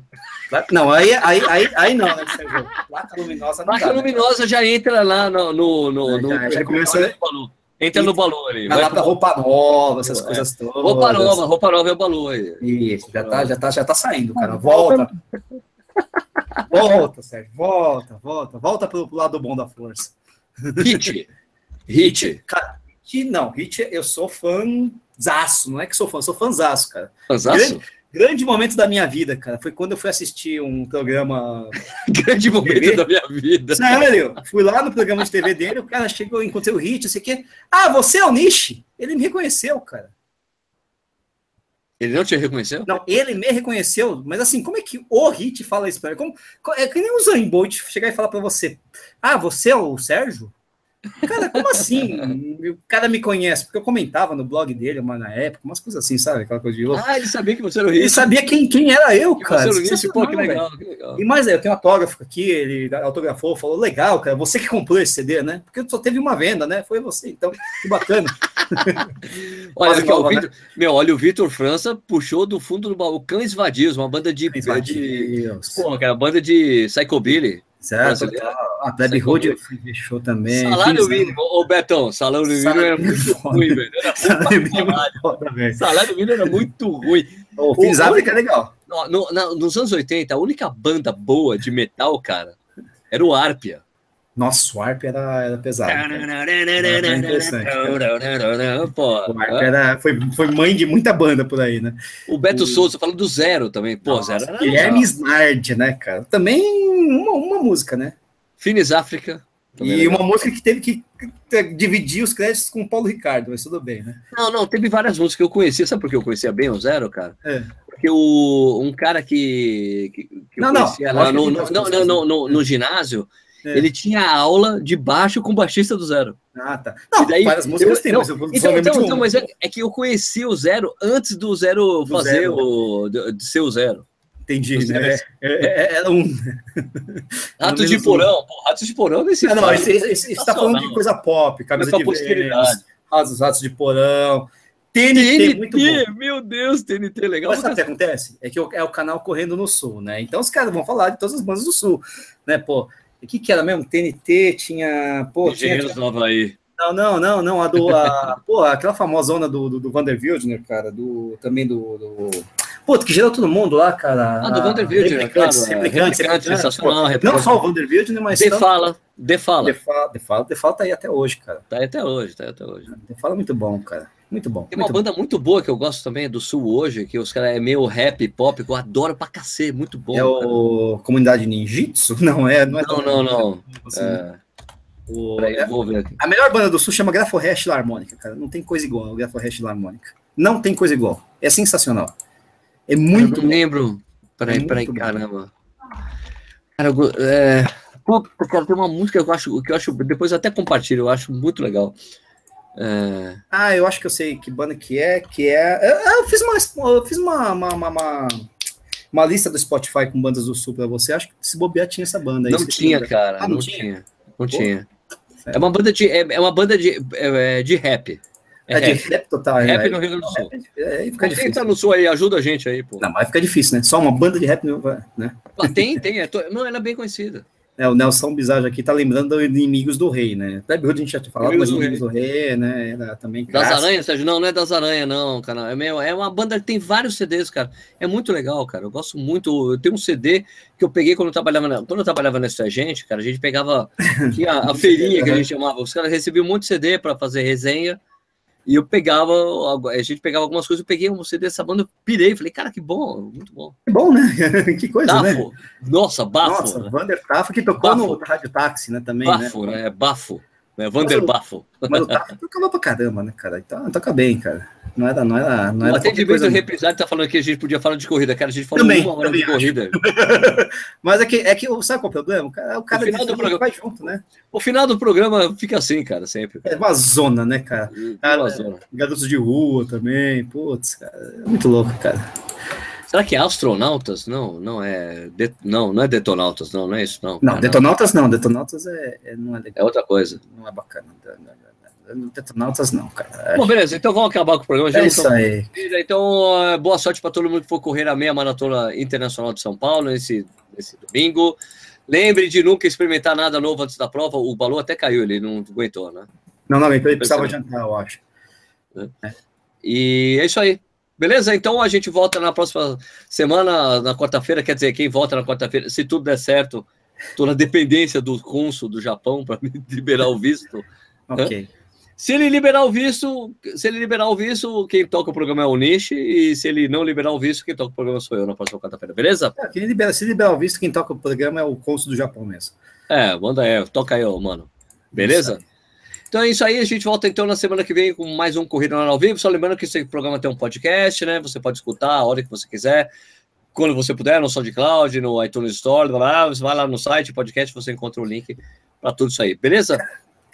Não, aí, aí, aí, aí não, né? Placa luminosa não Placa dá, né? luminosa né? já entra lá no. no, no, no já, já começa. Entra no balão ali. Vai lá pra roupa nova, essas é. coisas todas. Roupa nova, roupa nova é o balão aí. Isso, já tá, já tá, já tá saindo, cara. Volta. volta, Sérgio. Volta, volta. Volta pro, pro lado bom da força. Hit. Hit. Cara, hit não. Hit, eu sou fãzaço. Não é que sou fã, sou fãzaço, cara. Fãzaço? Grande, grande momento da minha vida, cara, foi quando eu fui assistir um programa. grande momento TV. da minha vida. Sério, fui lá no programa de TV dele, o cara chegou, encontrei o Hit, sei que. Ah, você é o Nishi? Ele me reconheceu, cara. Ele não te reconheceu? Não, ele me reconheceu, mas assim, como é que o Hit fala isso pra ele? Como, é que nem o Zayn Bolt chegar e falar pra você: Ah, você é o Sérgio? Cara, como assim? O cara me conhece, porque eu comentava no blog dele uma na época, umas coisas assim, sabe? Aquela coisa de louco. Ah, ele sabia que você era o. Ele sabia quem, quem era eu, que cara. Você era o pô, que legal, que legal. E mais, eu tenho um autógrafo aqui, ele autografou, falou, legal, cara, você que comprou esse CD, né? Porque só teve uma venda, né? Foi você, então, que bacana. olha, aqui, nova, Victor, né? meu, olha, o Vitor França puxou do fundo do baú Cães Vadios, uma banda de... Cães Vadios. De, porra, cara, banda de Psychobilly. Certo, a Plebe Road fechou também. Salário mínimo, ô Betão, salário mínimo era muito ruim, velho. Salário mínimo Salário mínimo era muito ruim. O Fins África é legal. No, no, nos anos 80, a única banda boa de metal, cara, era o Arpia. Nossa, o Arp era, era pesado. Era interessante. Pô, o Arp era, foi, foi mãe de muita banda por aí, né? O Beto o... Souza falando do Zero também. Pô, Nossa, Zero. Guilherme Snard, né, cara? Também uma, uma música, né? Finis África. E uma música que teve que dividir os créditos com o Paulo Ricardo, mas tudo bem, né? Não, não, teve várias músicas que eu conhecia. Sabe por que eu conhecia bem o Zero, cara? É. Porque o, um cara que, que, que não, eu conhecia não, lá no, no, no, no, no, no ginásio é. Ele tinha aula de baixo com o baixista do Zero. Ah, tá. Não, daí, várias músicas eu, tem, mas eu vou então, então, então, mas é, é, que eu conheci o Zero antes do Zero do fazer zero. o. De, de, ser o Zero. Entendi, né? É, é, é, um. Ratos de porão, pô, Ratos de porão nesse. Não, não, você está falando de coisa pop, camisa de posteridade. Ratos, ratos de porão. TNT, TNT, muito bom. Meu Deus, TNT, legal. Mas sabe o que acontece? É que é o canal Correndo no Sul, né? Então os caras vão falar de todas as bandas do Sul, né? Pô, o que, que era mesmo? TNT, tinha. Pô, Engenheiros tinha... Nova aí. Não, não, não, não. A do. A, pô, aquela famosona do, do, do Vander Wildner, cara, do, também do. do... Pô, que gerou todo mundo lá, cara. Ah, do Vander Wildner, claro. Replicante, replicante, sensacional. Não só o Vander Wildner, mas. De Fala. De Fala. De Fala, De Fala, De Fala tá aí até hoje, cara. Tá aí até hoje, tá aí até hoje. De Fala é muito bom, cara. Muito bom. Tem uma banda bom. muito boa que eu gosto também, do Sul hoje, que os caras é meio rap, pop, que eu adoro pra cacete, muito bom. É o Comunidade Ninjitsu? Não, é. Não, é não, não. não. Assim, é... O... Peraí, vou ver aqui. A melhor banda do Sul chama Graforest Harmônica, cara. Não tem coisa igual ao Graforest Harmônica. Não tem coisa igual. É sensacional. É muito. Eu não lembro. Peraí, é peraí, caramba. Cara, é... Puta, cara, tem uma música que eu acho, que eu acho, depois eu até compartilho, eu acho muito legal. É... Ah, eu acho que eu sei que banda que é, que é. Eu, eu fiz uma, eu fiz uma, uma, uma, uma, lista do Spotify com bandas do Sul para você. Acho que se bobear tinha essa banda. Não tinha, cara. Ah, não, não tinha. tinha. Não Pô, tinha. É uma banda de, é, é uma banda de, é, de rap. É, é de rap total. Rap é, no Rio Grande do Sul. É, fica Quem tá no Sul aí, ajuda a gente aí, pô. Não, mas fica difícil, né? Só uma banda de rap, né? Ah, tem, tem. É, não, ela é bem conhecida. É, o Nelson Bizarro aqui tá lembrando do Inimigos do Rei, né? Até a gente já tinha falado, Inimigos mas Inimigos do Rei, né? Era também. Das Aranhas, Sérgio? Não, não é das Aranhas, não, cara. É, meio, é uma banda que tem vários CDs, cara. É muito legal, cara. Eu gosto muito. Eu tenho um CD que eu peguei quando eu trabalhava na, quando eu trabalhava nessa gente, cara. A gente pegava a, a feirinha que a gente chamava. Os caras recebiam de CD para fazer resenha. E eu pegava, a gente pegava algumas coisas, eu peguei um CD dessa banda, eu pirei, falei, cara, que bom, muito bom. Que bom, né? que coisa, bafo. né? Nossa, bafo. Nossa, né? Vander Tafo que tocou bafo. no Rádio Táxi, né, também, bafo, né? né? Bafo, né? Vander Bafo. Mas o Tafo tocava pra caramba, né, cara? Então, toca bem, cara. Não era, não era, não era. O atendimento do represado tá falando que a gente podia falar de corrida, cara. A gente falou também, uma hora de corrida. Mas é que, é que, sabe qual é o problema? O cara, o final do programa vai junto, né? O final do programa fica assim, cara, sempre. Cara. É uma zona, né, cara? É uma zona. Garotos de rua também, putz, cara. É muito louco, cara. Será que é astronautas? Não, não é. De... Não, não é detonautas, não, não é isso, não. Não, cara, detonautas não, detonautas é, é, não é legal. É outra coisa. Não é bacana. Não, não, Detonautas não, cara. Bom, beleza, então vamos acabar com o programa. Já é isso aí. Então, é, boa sorte para todo mundo que for correr a meia maratona internacional de São Paulo nesse, nesse domingo. Lembre de nunca experimentar nada novo antes da prova. O balão até caiu, ele não aguentou, né? Não, não, ele precisava adiantar, eu acho. É. é. E é isso aí. Beleza? Então a gente volta na próxima semana, na quarta-feira. Quer dizer, quem volta na quarta-feira, se tudo der certo, estou na dependência do cônsul do Japão para me liberar o visto. ok. Se ele liberar o visto, se ele liberar o visto, quem toca o programa é o Nishi, e se ele não liberar o visto, quem toca o programa sou eu na próxima quarta-feira, beleza? É, quem libera, se liberar o visto, quem toca o programa é o cônsul do Japão mesmo. É, manda aí, toca aí, mano. Beleza? Então é isso aí, a gente volta então na semana que vem com mais um Corrida ao Vivo. Só lembrando que esse programa tem um podcast, né? Você pode escutar a hora que você quiser, quando você puder, no SoundCloud, no iTunes Store, lá, você vai lá no site, podcast, você encontra o link para tudo isso aí, beleza?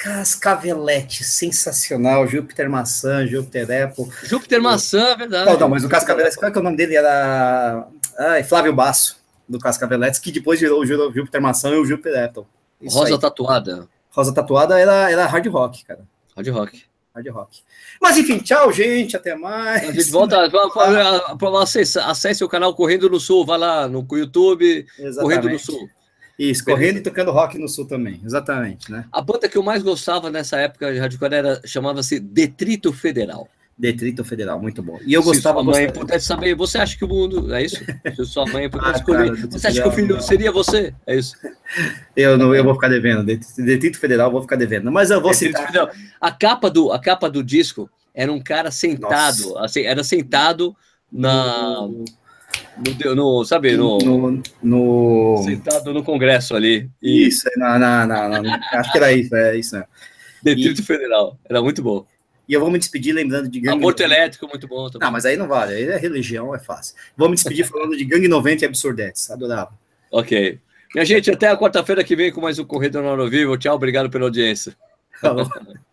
Cascavelete, sensacional. Júpiter Maçã, Júpiter Apple. Júpiter Maçã, é verdade. Não, não, mas o Cascavelete, qual é que é o nome dele? Era Ai, Flávio Basso, do Cascavelete, que depois virou o Júpiter Maçã e o Júpiter Apple. Isso Rosa aí. Tatuada. Rosa Tatuada era, era hard rock, cara. Hard rock. Hard rock. Mas enfim, tchau, gente. Até mais. A gente volta. Acessar, acesse o canal Correndo no Sul. Vai lá no YouTube, Exatamente. Correndo no Sul. Isso, correndo e tocando rock no sul também, exatamente, né? A banda que eu mais gostava nessa época de hardcore era chamava-se Detrito Federal. Detrito Federal, muito bom. E eu Se gostava. Sua mãe pudesse saber, você acha que o mundo. É isso? Se sua mãe pudesse ah, escolher. Cara, você acha que o filho seria você? É isso. Eu não, eu vou ficar devendo. Detrito Federal, vou ficar devendo. Mas eu vou Detrito citar. Federal. A capa do, a capa do disco era um cara sentado, assim, era sentado na. No, no, sabe, no, no, no, Sentado no Congresso ali. E... Isso, na, na, na, na, acho que era isso, é isso. Né? Detrito e... Federal, era muito bom. E eu vou me despedir lembrando de Gangue. Aborto 90. elétrico, muito bom também. Não, mas aí não vale, aí é religião, é fácil. Vou me despedir falando de Gangue 90 e Absurdetes, adorava. Ok. Minha gente, até a quarta-feira que vem com mais um Corredor no Vivo. Tchau, obrigado pela audiência. Tá